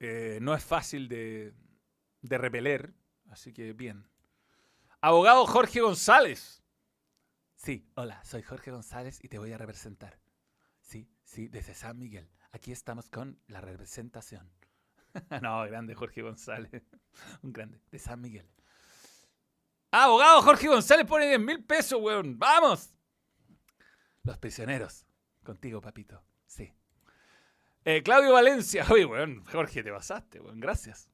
eh, no es fácil de, de repeler. Así que bien. Abogado Jorge González. Sí, hola, soy Jorge González y te voy a representar. Sí, sí, desde San Miguel. Aquí estamos con la representación. *laughs* no, grande Jorge González. *laughs* Un grande, de San Miguel. Abogado Jorge González pone 10 mil pesos, weón. ¡Vamos! Los prisioneros. Contigo, papito. Sí. Eh, Claudio Valencia. *laughs* Oye, weón, Jorge, te pasaste, weón. Gracias.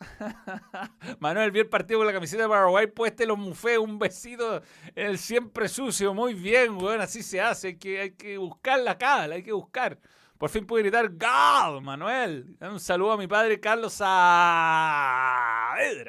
*laughs* Manuel vio el partido con la camiseta de Paraguay pueste los mufé, un besito en el siempre sucio. Muy bien, weón, así se hace. Hay que, hay que buscar la cara, hay que buscar. Por fin pude gritar ¡Gal, Manuel! Un saludo a mi padre Carlos Saavedra,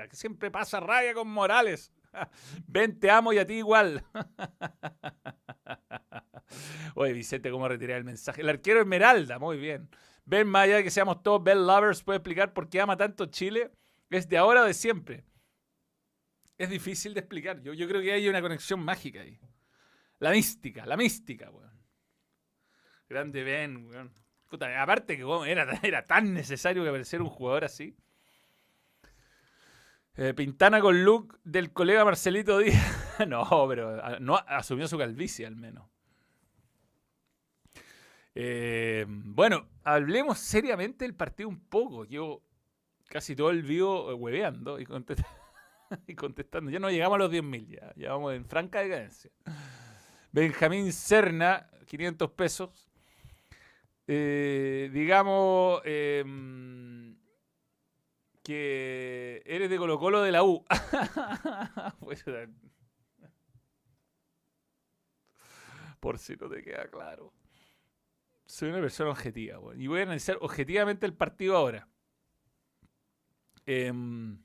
que siempre pasa rabia con Morales. *laughs* Ven, te amo y a ti igual. *laughs* Oye, Vicente, ¿cómo retirar el mensaje? El arquero Esmeralda, muy bien. Ben, más allá de que seamos todos Bell Lovers, ¿puede explicar por qué ama tanto Chile? ¿Es de ahora o de siempre? Es difícil de explicar. Yo, yo creo que hay una conexión mágica ahí. La mística, la mística, weón. Grande Ben, weón. aparte que era, *laughs* era tan necesario que apareciera un jugador así. Eh, Pintana con look del colega Marcelito Díaz. *laughs* no, pero ah, no asumió su calvicie al menos. Eh, bueno, hablemos seriamente del partido un poco. Yo casi todo el vivo eh, hueveando y, *laughs* contestando. Ya no llegamos a los 10.000, ya, ya vamos en franca decadencia. Benjamín Serna, 500 pesos. Eh, digamos em, que eres de Colo Colo de la U. *laughs* Pues, por si no te queda claro soy una persona objetiva, y voy a analizar objetivamente el partido ahora. Em,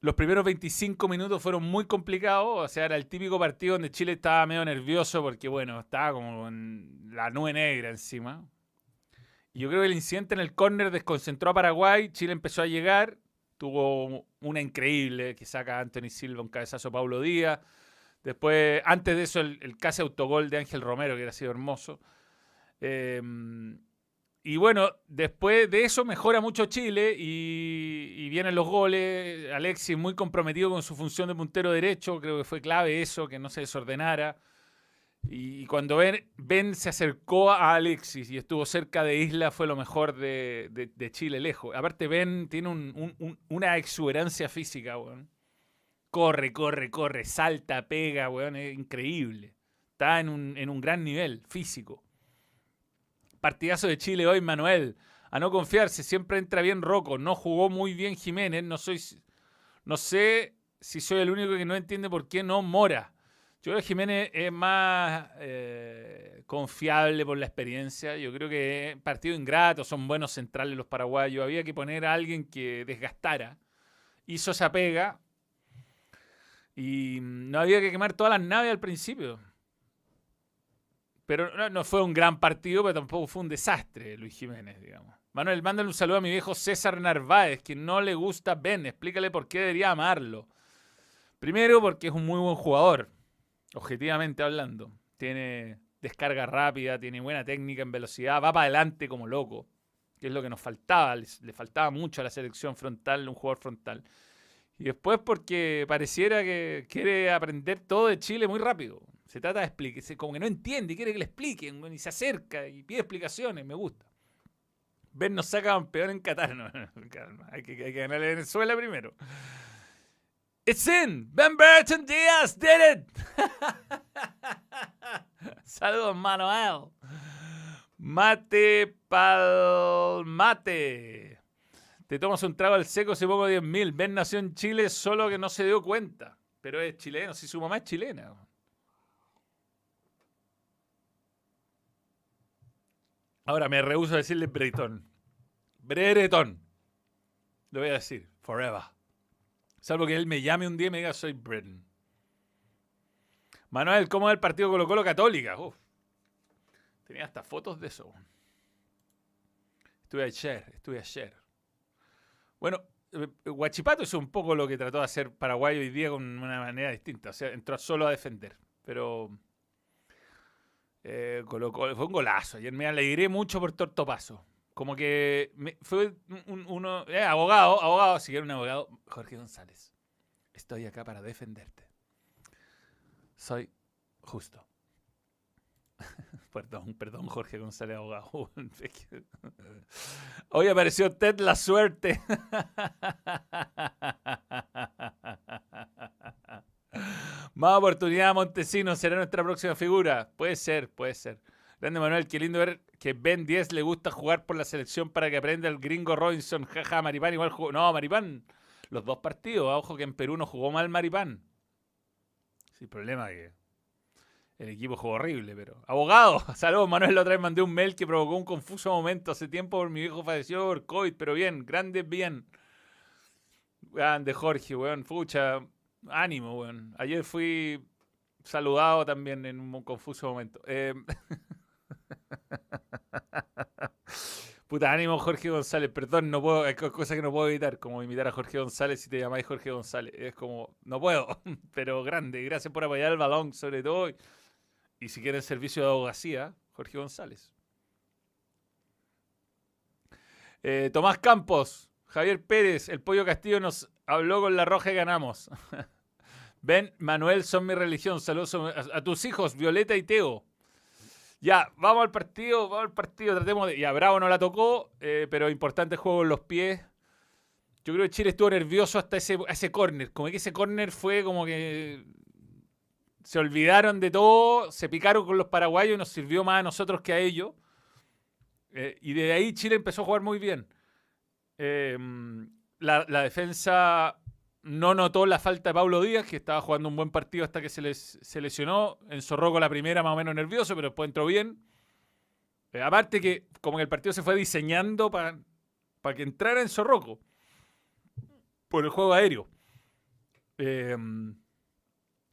los primeros 25 minutos fueron muy complicados, o sea, era el típico partido donde Chile estaba medio nervioso porque, bueno, estaba como en la nube negra encima. Y yo creo que el incidente en el córner desconcentró a Paraguay, Chile empezó a llegar, tuvo una increíble que saca Anthony Silva, un cabezazo a Paulo Díaz. Después, antes de eso, el, el casi autogol de Ángel Romero, que era sido hermoso. Em, y bueno, después de eso mejora mucho Chile y, vienen los goles. Alexis muy comprometido con su función de puntero derecho, creo que fue clave eso, que no se desordenara. Y, cuando ben, se acercó a Alexis y estuvo cerca de Isla, fue lo mejor de, Chile lejos. Aparte, Ben tiene una exuberancia física, Corre, corre, corre, salta, pega, weón, es increíble. Está en un, en un gran nivel físico. Partidazo de Chile hoy, Manuel. A no confiarse, siempre entra bien Rocco. No jugó muy bien Jiménez. No, soy, no sé si soy el único que no entiende por qué no Mora. Yo creo que Jiménez es más eh, confiable por la experiencia. Yo creo que partido ingrato, son buenos centrales los paraguayos. Había que poner a alguien que desgastara. Hizo esa pega. Y no había que quemar todas las naves al principio. Pero no, fue un gran partido, pero tampoco fue un desastre, Luis Jiménez, digamos. Manuel, mándale un saludo a mi viejo César Narváez, que no le gusta Ben. Explícale por qué debería amarlo. Primero, porque es un muy buen jugador, objetivamente hablando. Tiene descarga rápida, tiene buena técnica en velocidad, va para adelante como loco, que es lo que nos faltaba. Le, faltaba mucho a la selección frontal, un jugador frontal. Y después porque pareciera que quiere aprender todo de Chile muy rápido. Se trata de explicar, como que no entiende y quiere que le expliquen, y se acerca y pide explicaciones, me gusta. Ben nos saca campeón en Qatar. *laughs* Hay, que, hay que ganar a Venezuela primero. It's in! Ben Burton Díaz did it! *laughs* Saludos, Manuel. Mate Palmate. Te tomas un trago al seco si pongo 10.000. Ben nació en Chile solo que no se dio cuenta. Pero es chileno, si su mamá es chilena. Ahora me rehuso a decirle Bretón. Bretón. Lo voy a decir. Forever. Salvo que él me llame un día y me diga soy Breton. Manuel, ¿cómo es el partido Colo Colo Católica? Tenía hasta fotos de eso. Estuve ayer, estuve ayer. Bueno, eh, Guachipato es un poco lo que trató de hacer Paraguay hoy día con una manera distinta. O sea, entró solo a defender. Pero eh, fue un golazo. Ayer me alegré mucho por Tortopaso. Como que fue uno. Eh, abogado, abogado, si quiere un abogado. Jorge González. Estoy acá para defenderte. Soy justo. *laughs* perdón, perdón, Jorge González, abogado. *laughs* Hoy apareció Ted la suerte. *laughs* Más oportunidad, Montesino, será nuestra próxima figura. Puede ser, puede ser. Grande Manuel, qué lindo ver que Ben 10 le gusta jugar por la selección para que aprenda el gringo Robinson. Jaja, Maripán igual jugó. No, Maripán, los dos partidos. Ojo que en Perú no jugó mal Maripán. Sin problema que el equipo jugó horrible, pero. Abogado, *laughs* saludos Manuel. La otra vez mandé un mail que provocó un confuso momento hace tiempo por mi viejo falleció por COVID, pero bien, grande, bien. Grande Jorge, weón. Fucha, ánimo, weón. Ayer fui saludado también en un confuso momento. Eh, *laughs* Puta, ánimo Jorge González, perdón, no puedo, hay cosas que no puedo evitar, como imitar a Jorge González si te llamáis Jorge González. Es como, no puedo, *laughs* pero grande. Gracias por apoyar el balón, sobre todo. Y si quieres servicio de abogacía, Jorge González. Eh, Tomás Campos, Javier Pérez, el Pollo Castillo nos habló con la roja y ganamos. *laughs* Ben, Manuel, son mi religión. Saludos a tus hijos, Violeta y Teo. Ya, vamos al partido, vamos al partido, tratemos de... Ya, Bravo no la tocó, eh, pero importante juego en los pies. Yo creo que Chile estuvo nervioso hasta ese, ese córner. Como que ese córner fue como que se olvidaron de todo, se picaron con los paraguayos y nos sirvió más a nosotros que a ellos. Eh, y de ahí Chile empezó a jugar muy bien. Eh, la, la, defensa no notó la falta de Pablo Díaz, que estaba jugando un buen partido hasta que se, les, se lesionó. Enzorró con la primera más o menos nervioso, pero después entró bien. Eh, aparte que como que el partido se fue diseñando para, que entrara en Zorroco por el juego aéreo. Em,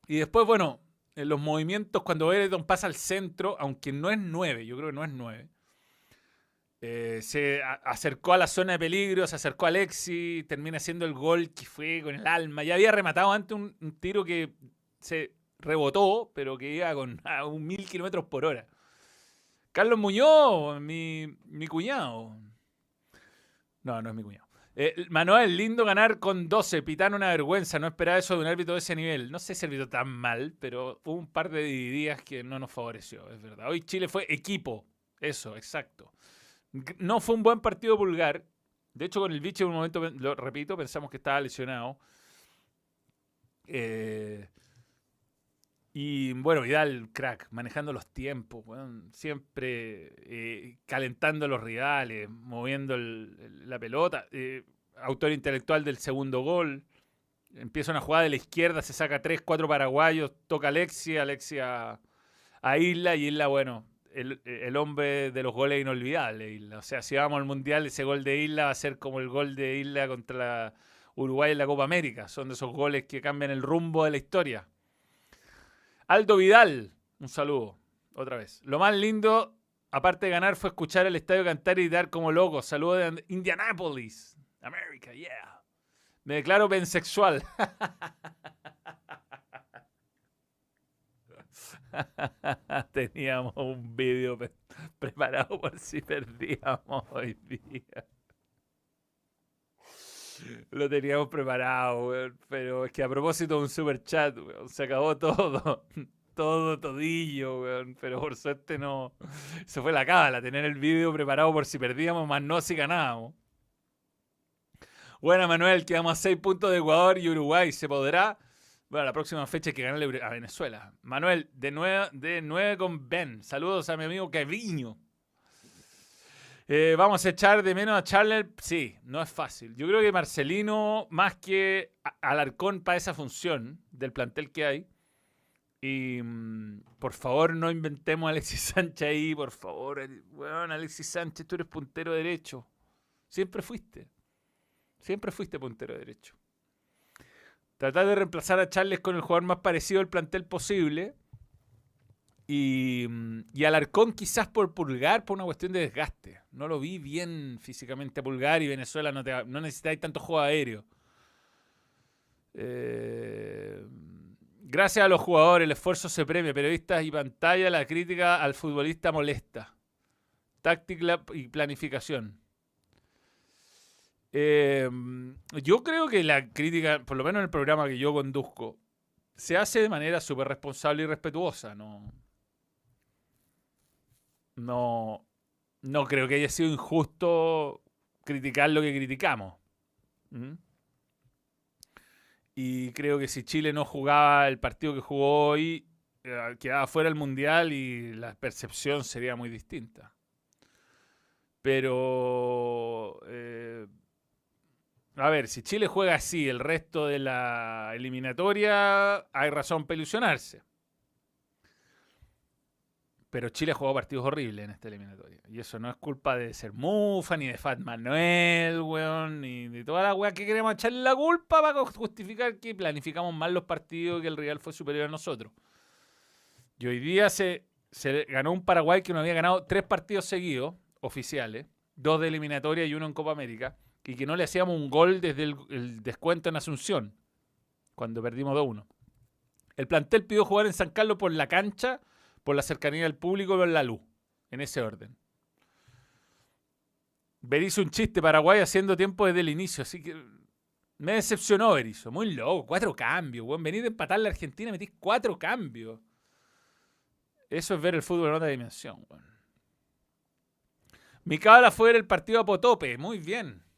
y después, bueno, en los movimientos cuando Everton pasa al centro, aunque no es 9, yo creo que no es 9, eh, se acercó a la zona de peligro, se acercó a Alexi, termina haciendo el gol que fue con el alma. Ya había rematado antes un, tiro que se rebotó, pero que iba con *laughs* a un mil kilómetros por hora. Carlos Muñoz, mi, mi, cuñado. No, no es mi cuñado. Eh, Manuel, lindo ganar con 12. Pitán, una vergüenza. No esperaba eso de un árbitro de ese nivel. No sé si árbitro tan mal, pero hubo un par de días que no nos favoreció, es verdad. Hoy Chile fue equipo. Eso, exacto. No fue un buen partido Pulgar. De hecho, con el bicho en un momento, lo repito, pensamos que estaba lesionado. Eh, y bueno, Vidal, crack, manejando los tiempos, siempre eh, calentando los rivales, moviendo la pelota. Eh, autor intelectual del segundo gol. Empieza una jugada de la izquierda, se saca tres, cuatro paraguayos, toca Alexia, Alexia a Isla y Isla, bueno, el, hombre de los goles inolvidables. O sea, si vamos al Mundial, ese gol de Isla va a ser como el gol de Isla contra Uruguay en la Copa América. Son de esos goles que cambian el rumbo de la historia. Aldo Vidal, un saludo, otra vez. Lo más lindo, aparte de ganar, fue escuchar el estadio cantar y dar como loco. Saludo de Indianapolis, América, yeah. Me declaro pensexual. *laughs* *laughs* Teníamos un vídeo preparado por si perdíamos *laughs* hoy día. Lo teníamos preparado, weón. Pero es que a propósito de un super chat, weón, se acabó todo. *laughs* Todo, todillo, weón. Pero por suerte no. Se fue la cábala, tener el vídeo preparado por si perdíamos, más no si ganábamos. Buena, Manuel, quedamos a 6 puntos de Ecuador y Uruguay. ¿Se podrá? Bueno, la próxima fecha hay que ganarle a Venezuela. Manuel, de 9, de 9 con Ben. Saludos a mi amigo Keviño. Eh, vamos a echar de menos a Charles. Sí, no es fácil. Yo creo que Marcelino, más que Alarcón para esa función del plantel que hay. Y mm, por favor, no inventemos a Alexis *laughs* Sánchez ahí, por favor. Bueno, Alexis Sánchez, tú eres puntero derecho. Siempre fuiste. Siempre fuiste puntero derecho. Tratar de reemplazar a Charles con el jugador más parecido al plantel posible. Y, y Alarcón quizás por Pulgar, por una cuestión de desgaste. No lo vi bien físicamente a Pulgar y Venezuela no, no necesitáis tanto juego aéreo. Eh, gracias a los jugadores, el esfuerzo se premia. Periodistas y pantalla, la crítica al futbolista molesta. Táctica y planificación. Eh, yo creo que la crítica, por lo menos en el programa que yo conduzco, se hace de manera súper responsable y respetuosa. No, no, creo que haya sido injusto criticar lo que criticamos. Y creo que si Chile no jugaba el partido que jugó hoy, eh, quedaba fuera del Mundial y la percepción sería muy distinta. Pero eh, a ver, si Chile juega así el resto de la eliminatoria, hay razón para ilusionarse. Pero Chile ha jugado partidos horribles en esta eliminatoria. Y eso no es culpa de ser Mufa, ni de Fat Manuel, weón, ni de toda la weá que queremos echarle la culpa para justificar que planificamos mal los partidos y que el rival fue superior a nosotros. Y hoy día se, se ganó un Paraguay que no había ganado tres partidos seguidos, oficiales, dos de eliminatoria y uno en Copa América y que no le hacíamos un gol desde el, descuento en Asunción, cuando perdimos 2-1. El plantel pidió jugar en San Carlos por la cancha, por la cercanía del público y por la luz, en ese orden. Berizzo un chiste, Paraguay haciendo tiempo desde el inicio, así que me decepcionó Berizzo, muy loco, cuatro cambios, weón. Venir a empatar la Argentina, metís cuatro cambios. Eso es ver el fútbol en otra dimensión, weón. Mi cabra fue el partido a Potope, muy bien.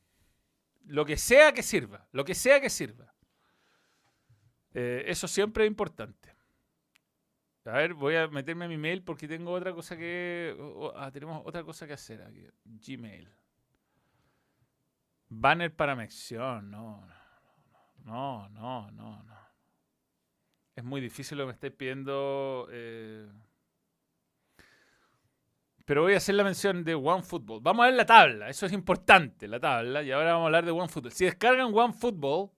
Lo que sea que sirva, lo que sea que sirva. Eh, eso siempre es importante. A ver, voy a meterme a mi mail porque tengo otra cosa que. ah, tenemos otra cosa que hacer aquí. Gmail. Banner para mención. No, no, no, no, no. Es muy difícil lo que me estáis pidiendo. Eh, pero voy a hacer la mención de OneFootball. Vamos a ver la tabla, eso es importante, la tabla. Y ahora vamos a hablar de OneFootball. Si descargan OneFootball,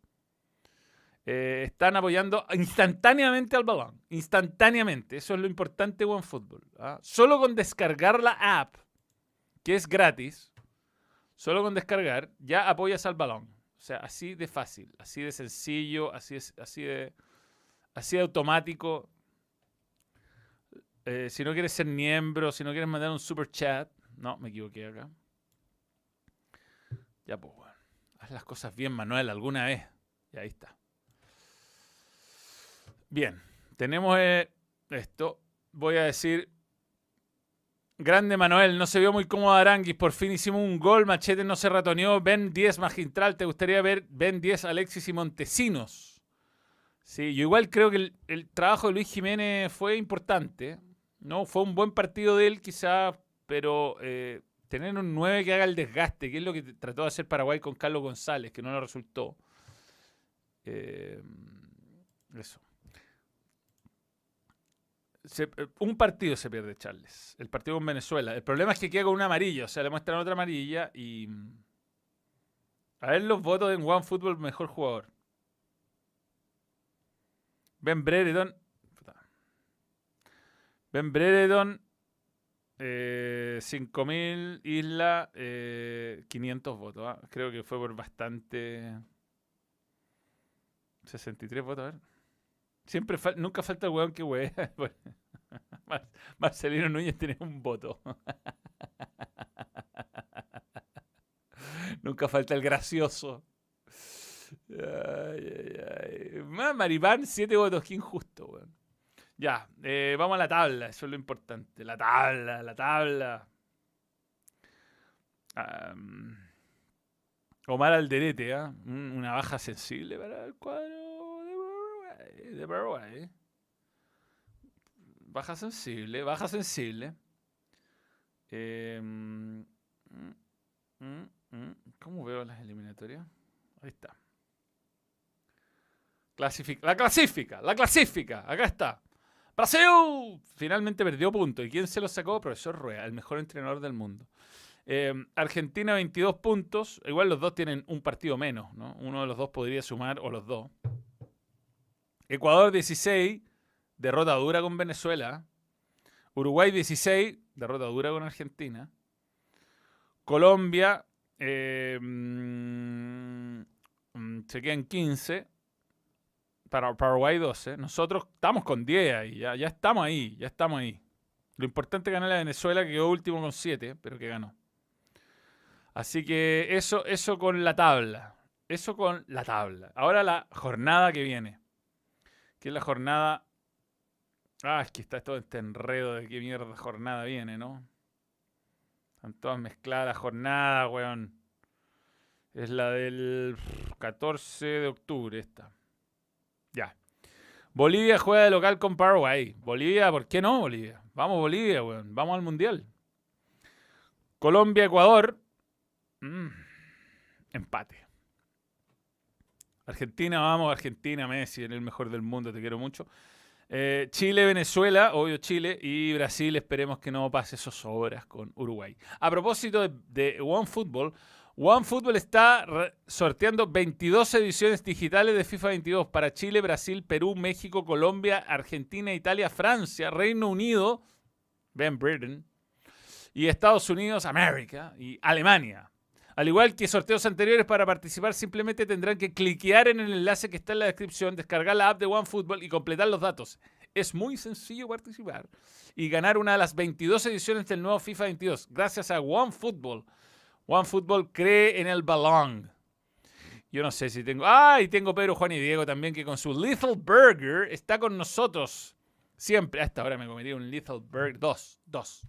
eh, están apoyando instantáneamente al balón. Instantáneamente. Eso es lo importante de OneFootball. ¿ah? Solo con descargar la app, que es gratis, solo con descargar, ya apoyas al balón. O sea, así de fácil, así de sencillo, así, así, de, así de automático. Eh, si no quieres ser miembro, si no quieres mandar un super chat. No, me equivoqué acá. Ya, pues, bueno. Haz las cosas bien, Manuel, alguna vez. Y ahí está. Bien, tenemos eh, esto. Voy a decir. Grande Manuel, no se vio muy cómodo Aranguis. Por fin hicimos un gol. Machete no se ratoneó. Ben 10 magistral. ¿Te gustaría ver Ben 10, Alexis y Montesinos? Sí, yo igual creo que el, el trabajo de Luis Jiménez fue importante. No, fue un buen partido de él quizá, pero eh, tener un 9 que haga el desgaste, que es lo que trató de hacer Paraguay con Carlos González, que no le resultó. Eh, eso. Eh, un partido se pierde Charles, el partido con Venezuela. El problema es que queda con una amarilla, o sea, le muestran otra amarilla y... A ver los votos en One Football mejor jugador. Ben Brereton Ben Brereton, eh, 5.000, Isla, eh, 500 votos. ¿ah? Creo que fue por bastante... 63 votos, a ver. Siempre nunca falta el weón que wea. *laughs* *laughs* Marcelino Núñez tiene un voto. *laughs* nunca falta el gracioso. Ay, ay, ay. Más Maripán, 7 votos, qué injusto, weón. Ya, eh, vamos a la tabla, eso es lo importante. La tabla, la tabla. Omar Alderete. Un- una baja sensible para el cuadro de Paraguay. Baja sensible, baja sensible. Eh, mm, mm, mm, ¿Cómo veo las eliminatorias? Ahí está. La clasifica, la clasifica. Acá está. Brasil finalmente perdió puntos. ¿Y quién se lo sacó? Profesor Rueda, el mejor entrenador del mundo. Eh, Argentina 22 puntos. Igual los dos tienen un partido menos, ¿no? Uno de los dos podría sumar, o los dos. Ecuador 16, derrota dura con Venezuela. Uruguay 16, derrota dura con Argentina. Colombia eh, se quedan 15. Para Paraguay 12. Nosotros estamos con 10 ahí. Ya, ya estamos ahí. Ya estamos ahí. Lo importante es ganar la Venezuela, que quedó último con 7, pero que ganó. Así que eso, eso con la tabla. Eso con la tabla. Ahora la jornada que viene. Que es la jornada. Ah, es que está todo este enredo de qué mierda jornada viene, ¿no? Están todas mezcladas las jornadas, weón. Es la del 14 de octubre esta. Ya. Bolivia juega de local con Paraguay. Bolivia, ¿por qué no, Bolivia? Vamos, Bolivia, weón. Vamos al Mundial. Colombia, Ecuador. Mm, Empate. Argentina, vamos, Argentina, Messi, eres el mejor del mundo, te quiero mucho. Eh, Chile, Venezuela, obvio Chile, y Brasil, esperemos que no pase esos obras con Uruguay. A propósito de, de OneFootball, OneFootball está sorteando 22 ediciones digitales de FIFA 22 para Chile, Brasil, Perú, México, Colombia, Argentina, Italia, Francia, Reino Unido, Ben Britain, y Estados Unidos, América, y Alemania. Al igual que sorteos anteriores, para participar simplemente tendrán que cliquear en el enlace que está en la descripción, descargar la app de OneFootball y completar los datos. Es muy sencillo participar y ganar una de las 22 ediciones del nuevo FIFA 22 gracias a OneFootball. OneFootball cree en el balón. Yo no sé si tengo... Ah, y tengo Pedro, Juan y Diego también que con su Little Burger está con nosotros. Siempre. A esta hora me comería un Little Burger. Dos, dos.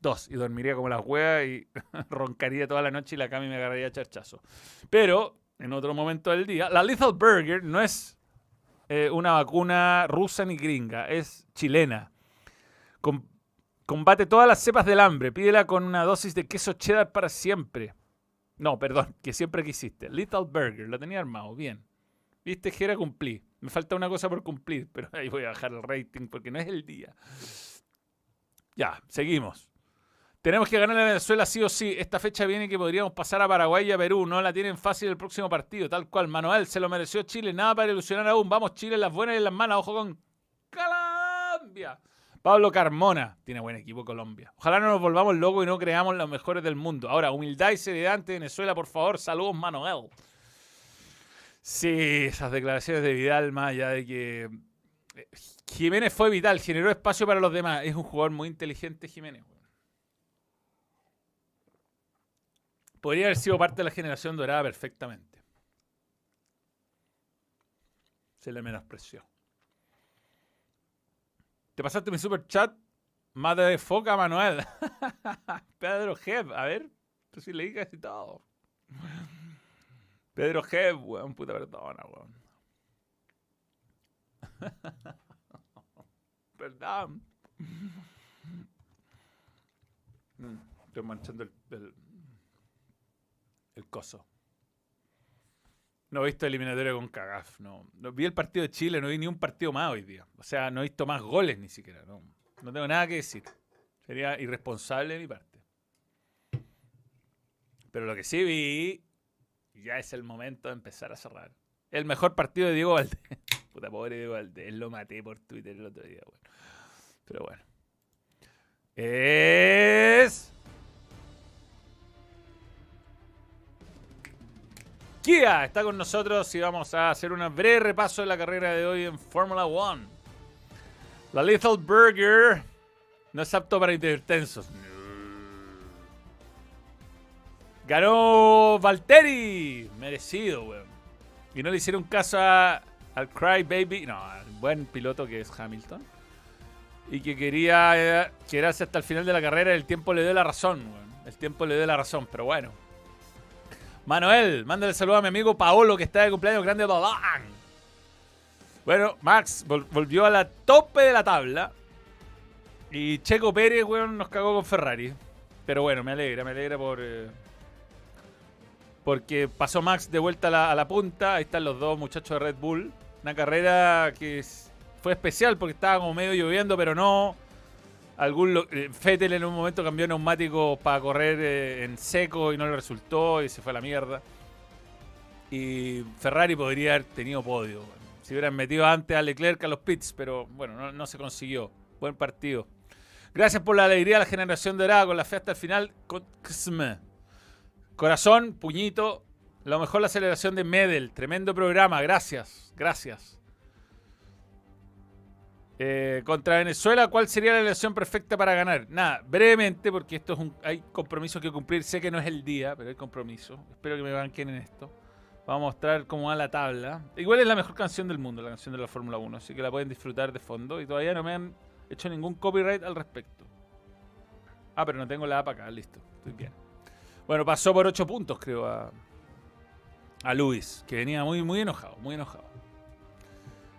Dos. Y dormiría como las huevas y *laughs* roncaría toda la noche y la cama me agarraría charchazo. Pero, en otro momento del día, la Little Burger no es eh, una vacuna rusa ni gringa, es chilena. Com- combate todas las cepas del hambre. Pídela con una dosis de queso cheddar para siempre. No, perdón, que siempre quisiste. Little Burger, lo tenía armado, bien. Viste, Jera, cumplí. Me falta una cosa por cumplir, *laughs* pero ahí voy a bajar el rating porque no es el día. Ya, seguimos. Tenemos que ganar a Venezuela sí o sí. Esta fecha viene que podríamos pasar a Paraguay y a Perú. No la tienen fácil el próximo partido. Tal cual. Manuel se lo mereció Chile. Nada para ilusionar aún. Vamos, Chile, las buenas y las malas. Ojo con Colombia. Pablo Carmona. Tiene buen equipo Colombia. Ojalá no nos volvamos locos y no creamos los mejores del mundo. Ahora, humildad y seriedad ante Venezuela, por favor. Saludos, Manuel. Sí, esas declaraciones de Vidal, más allá de que eh, Jiménez fue vital, generó espacio para los demás. Es un jugador muy inteligente, Jiménez. Podría haber sido parte de la generación dorada perfectamente. Se le menospreció. ¿Te pasaste mi super chat? Madre de foca, Manuel. *laughs* Pedro Jeff, a ver. Tú sí leí casi todo. Pedro Jeff, weón, puta perdona, weón. *laughs* Perdón. Mm, Estoy manchando el, el coso. No he visto eliminatoria con Cagaf, no. Vi el partido de Chile, no vi ni un partido más hoy día. O sea, no he visto más goles ni siquiera. No, no tengo nada que decir. Sería irresponsable de mi parte. Pero lo que sí vi, ya es el momento de empezar a cerrar. El mejor partido de Diego Valdés. *laughs* Puta pobre Diego Valdés, lo maté por Twitter el otro día. Bueno. Pero bueno. Es... Kia está con nosotros y vamos a hacer un breve repaso de la carrera de hoy en Fórmula One. La Little Burger no es apto para hipertensos. Ganó Valtteri. Merecido, weón. Y no le hicieron caso a, al Cry Baby, no, al buen piloto que es Hamilton. Y que quería eh, quedarse hasta el final de la carrera el tiempo le dio la razón, El tiempo le dio la razón, pero bueno. Manuel, mándale saludo a mi amigo Paolo que está de cumpleaños grande Dolan. Bueno, Max volvió a la tope de la tabla. Y Checo Pérez, weón, nos cagó con Ferrari. Pero bueno, me alegra, me alegra por. Eh, porque pasó Max de vuelta a la, punta. Ahí están los dos muchachos de Red Bull. Una carrera que fue especial porque estaba como medio lloviendo, pero no. Algún eh, Fettel en un momento cambió neumático para correr eh, en seco y no le resultó y se fue a la mierda. Y Ferrari podría haber tenido podio. Si hubieran metido antes a Leclerc a los pits, pero bueno, no se consiguió. Buen partido. Gracias por la alegría de la generación dorada con la fe hasta el final. Corazón, puñito. Lo mejor la celebración de Medel. Tremendo programa. Gracias. Gracias. Eh, contra Venezuela, ¿cuál sería la elección perfecta para ganar? Nada, brevemente, porque esto es un, hay compromisos que cumplir. Sé que no es el día, pero hay compromiso. Espero que me banquen en esto. Vamos a mostrar cómo va la tabla. Igual es la mejor canción del mundo, la canción de la Fórmula 1, así que la pueden disfrutar de fondo. Y todavía no me han hecho ningún copyright al respecto. Ah, pero no tengo la app acá, listo. Estoy bien. Bueno, pasó por 8 puntos, creo, a, a Luis, que venía muy, muy enojado, muy enojado.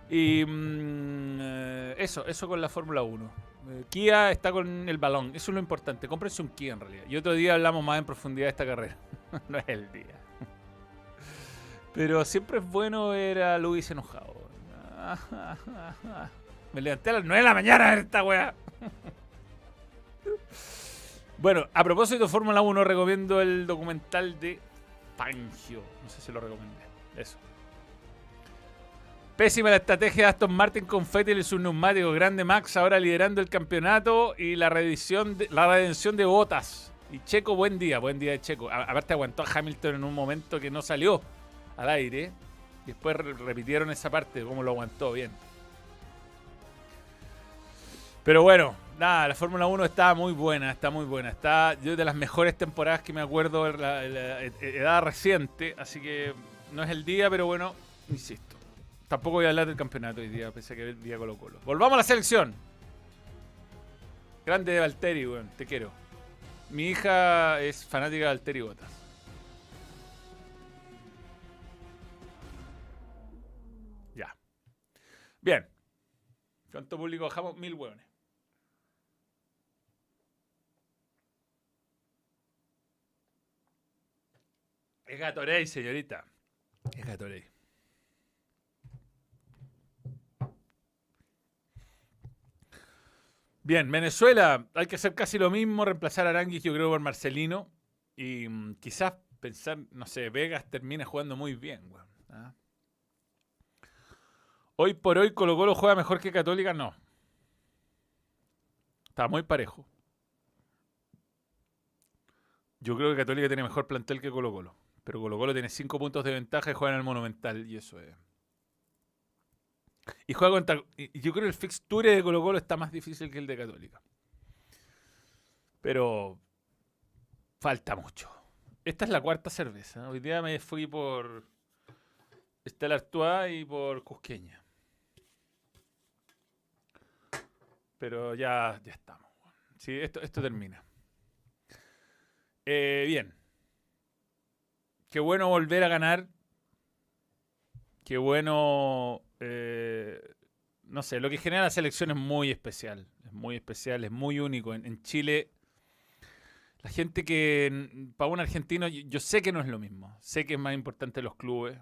Y mm, eh, eso, eso con la Fórmula 1. Eh, Kia está con el balón, eso es lo importante. Cómprense un Kia en realidad. Y otro día hablamos más en profundidad de esta carrera. *laughs* no es el día. Pero siempre es bueno ver a Luis enojado. *laughs* Me levanté a las 9 de la mañana a esta weá. *laughs* bueno, a propósito de Fórmula 1, recomiendo el documental de Fangio. No sé si lo recomendé. Eso. Pésima la estrategia de Aston Martin con Fettel y su neumático. Grande Max ahora liderando el campeonato y la, reedición de, la redención de botas. Y Checo, buen día, buen día de Checo. aparte aguantó a Hamilton en un momento que no salió al aire. Después repitieron esa parte, cómo lo aguantó bien. Pero bueno, nada, la Fórmula 1 está muy buena, está muy buena. Está yo de las mejores temporadas que me acuerdo de la, edad reciente, así que no es el día, pero bueno, insisto. Tampoco voy a hablar del campeonato hoy día, pese a que día Colo Colo. Volvamos a la selección. Grande de Valtteri, weón, te quiero. Mi hija es fanática de Valtteri Botas. Ya. Bien. ¿Cuánto público bajamos? Mil hueones. Es Gatorade, señorita. Es Gatorade. Bien, Venezuela, hay que hacer casi lo mismo, reemplazar a Aranguis, yo creo, por Marcelino. Y mm, quizás pensar, no sé, Vegas termina jugando muy bien, ¿ah? Hoy por hoy Colo Colo juega mejor que Católica, no. Está muy parejo. Yo creo que Católica tiene mejor plantel que Colo Colo. Pero Colo Colo tiene 5 puntos de ventaja y juega en el Monumental. Y eso es. Y juega contra. Yo creo que el fixture de Colo Colo está más difícil que el de Católica. Pero. Falta mucho. Esta es la cuarta cerveza. Hoy día me fui por. Estela Artois y por Cusqueña. Pero ya, ya estamos. Sí, esto, esto termina. Eh, bien. Qué bueno volver a ganar. Qué bueno. Eh, no sé, lo que genera la selección es muy especial. Es muy especial, es muy único. En, Chile, la gente que. Para un argentino, yo, sé que no es lo mismo. Sé que es más importante los clubes.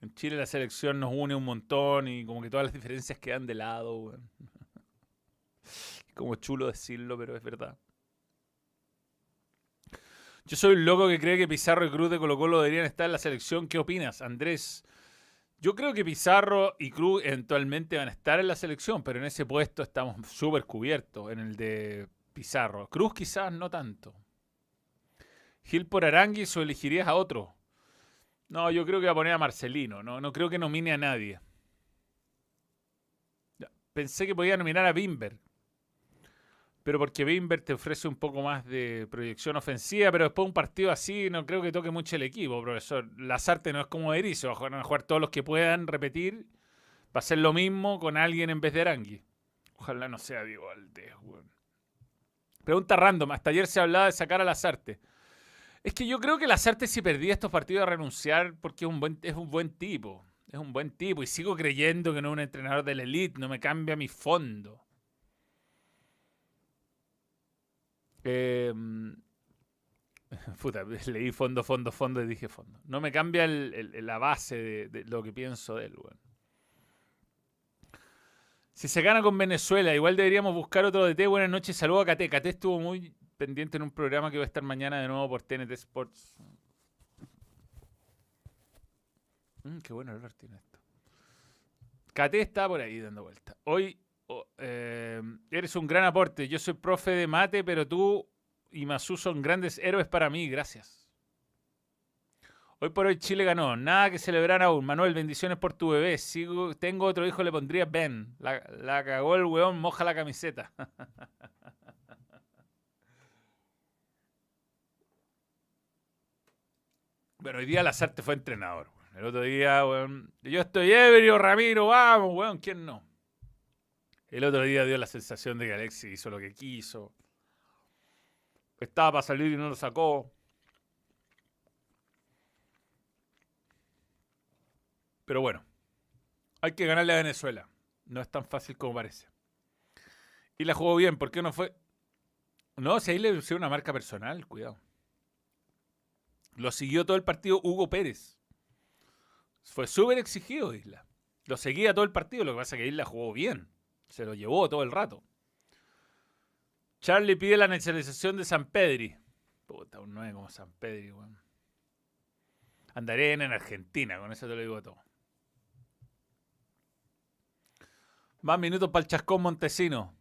En Chile la selección nos une un montón y como que todas las diferencias quedan de lado. *laughs* como chulo decirlo, pero es verdad. Yo soy un loco que cree que Pizarro y Cruz de Colo Colo deberían estar en la selección. ¿Qué opinas, Andrés? Yo creo que Pizarro y Cruz eventualmente van a estar en la selección, pero en ese puesto estamos súper cubiertos, en el de Pizarro. Cruz quizás no tanto. Gil por Aranguis o elegirías a otro. No, yo creo que va a poner a Marcelino. No, no creo que nomine a nadie. Pensé que podía nominar a Bimber. Pero porque Bimber te ofrece un poco más de proyección ofensiva, pero después un partido así no creo que toque mucho el equipo, profesor. Lazarte no es como Erizo, van a jugar todos los que puedan repetir, va a ser lo mismo con alguien en vez de Arangui. Ojalá no sea Diego Valdés, weón. Pregunta random, hasta ayer se hablaba de sacar a Lazarte. Es que yo creo que Lazarte si perdía estos partidos a renunciar porque es un buen, es un buen tipo. Es un buen tipo y sigo creyendo que no es un entrenador de la elite, no me cambia mi fondo. Eh, *laughs* puta, *laughs* leí fondo, fondo, fondo y dije fondo. No me cambia la base de, lo que pienso de él, Si se gana con Venezuela, igual deberíamos buscar otro DT. Buenas noches, saludo a Kate. Kate estuvo muy pendiente en un programa que va a estar mañana de nuevo por TNT Sports. Mm, qué bueno el tiene esto. Kate está por ahí dando vuelta. Hoy Oh, eh, eres un gran aporte. Yo soy profe de mate, pero tú y Masu son grandes héroes para mí. Gracias. Hoy por hoy Chile ganó. Nada que celebrar aún. Manuel, bendiciones por tu bebé. Sigo, tengo otro hijo, le pondría Ben. La, cagó el weón, moja la camiseta. *laughs* Bueno, hoy día Lazarte fue entrenador. El otro día, weón. Yo estoy ebrio, Ramiro, vamos, weón. ¿Quién no? El otro día dio la sensación de que Alexis hizo lo que quiso. Estaba para salir y no lo sacó. Pero bueno, hay que ganarle a Venezuela. No es tan fácil como parece. Y la jugó bien, ¿por qué no fue? No, si ahí le pusieron una marca personal, cuidado. Lo siguió todo el partido Hugo Pérez. Fue súper exigido Isla. Lo seguía todo el partido, lo que pasa es que Isla jugó bien. Se lo llevó todo el rato. Charlie pide la nacionalización de San Pedri. Puta, un 9 como San Pedri, weón. Andaré en Argentina, con eso te lo digo todo. Más minutos para el Chascón Montesino.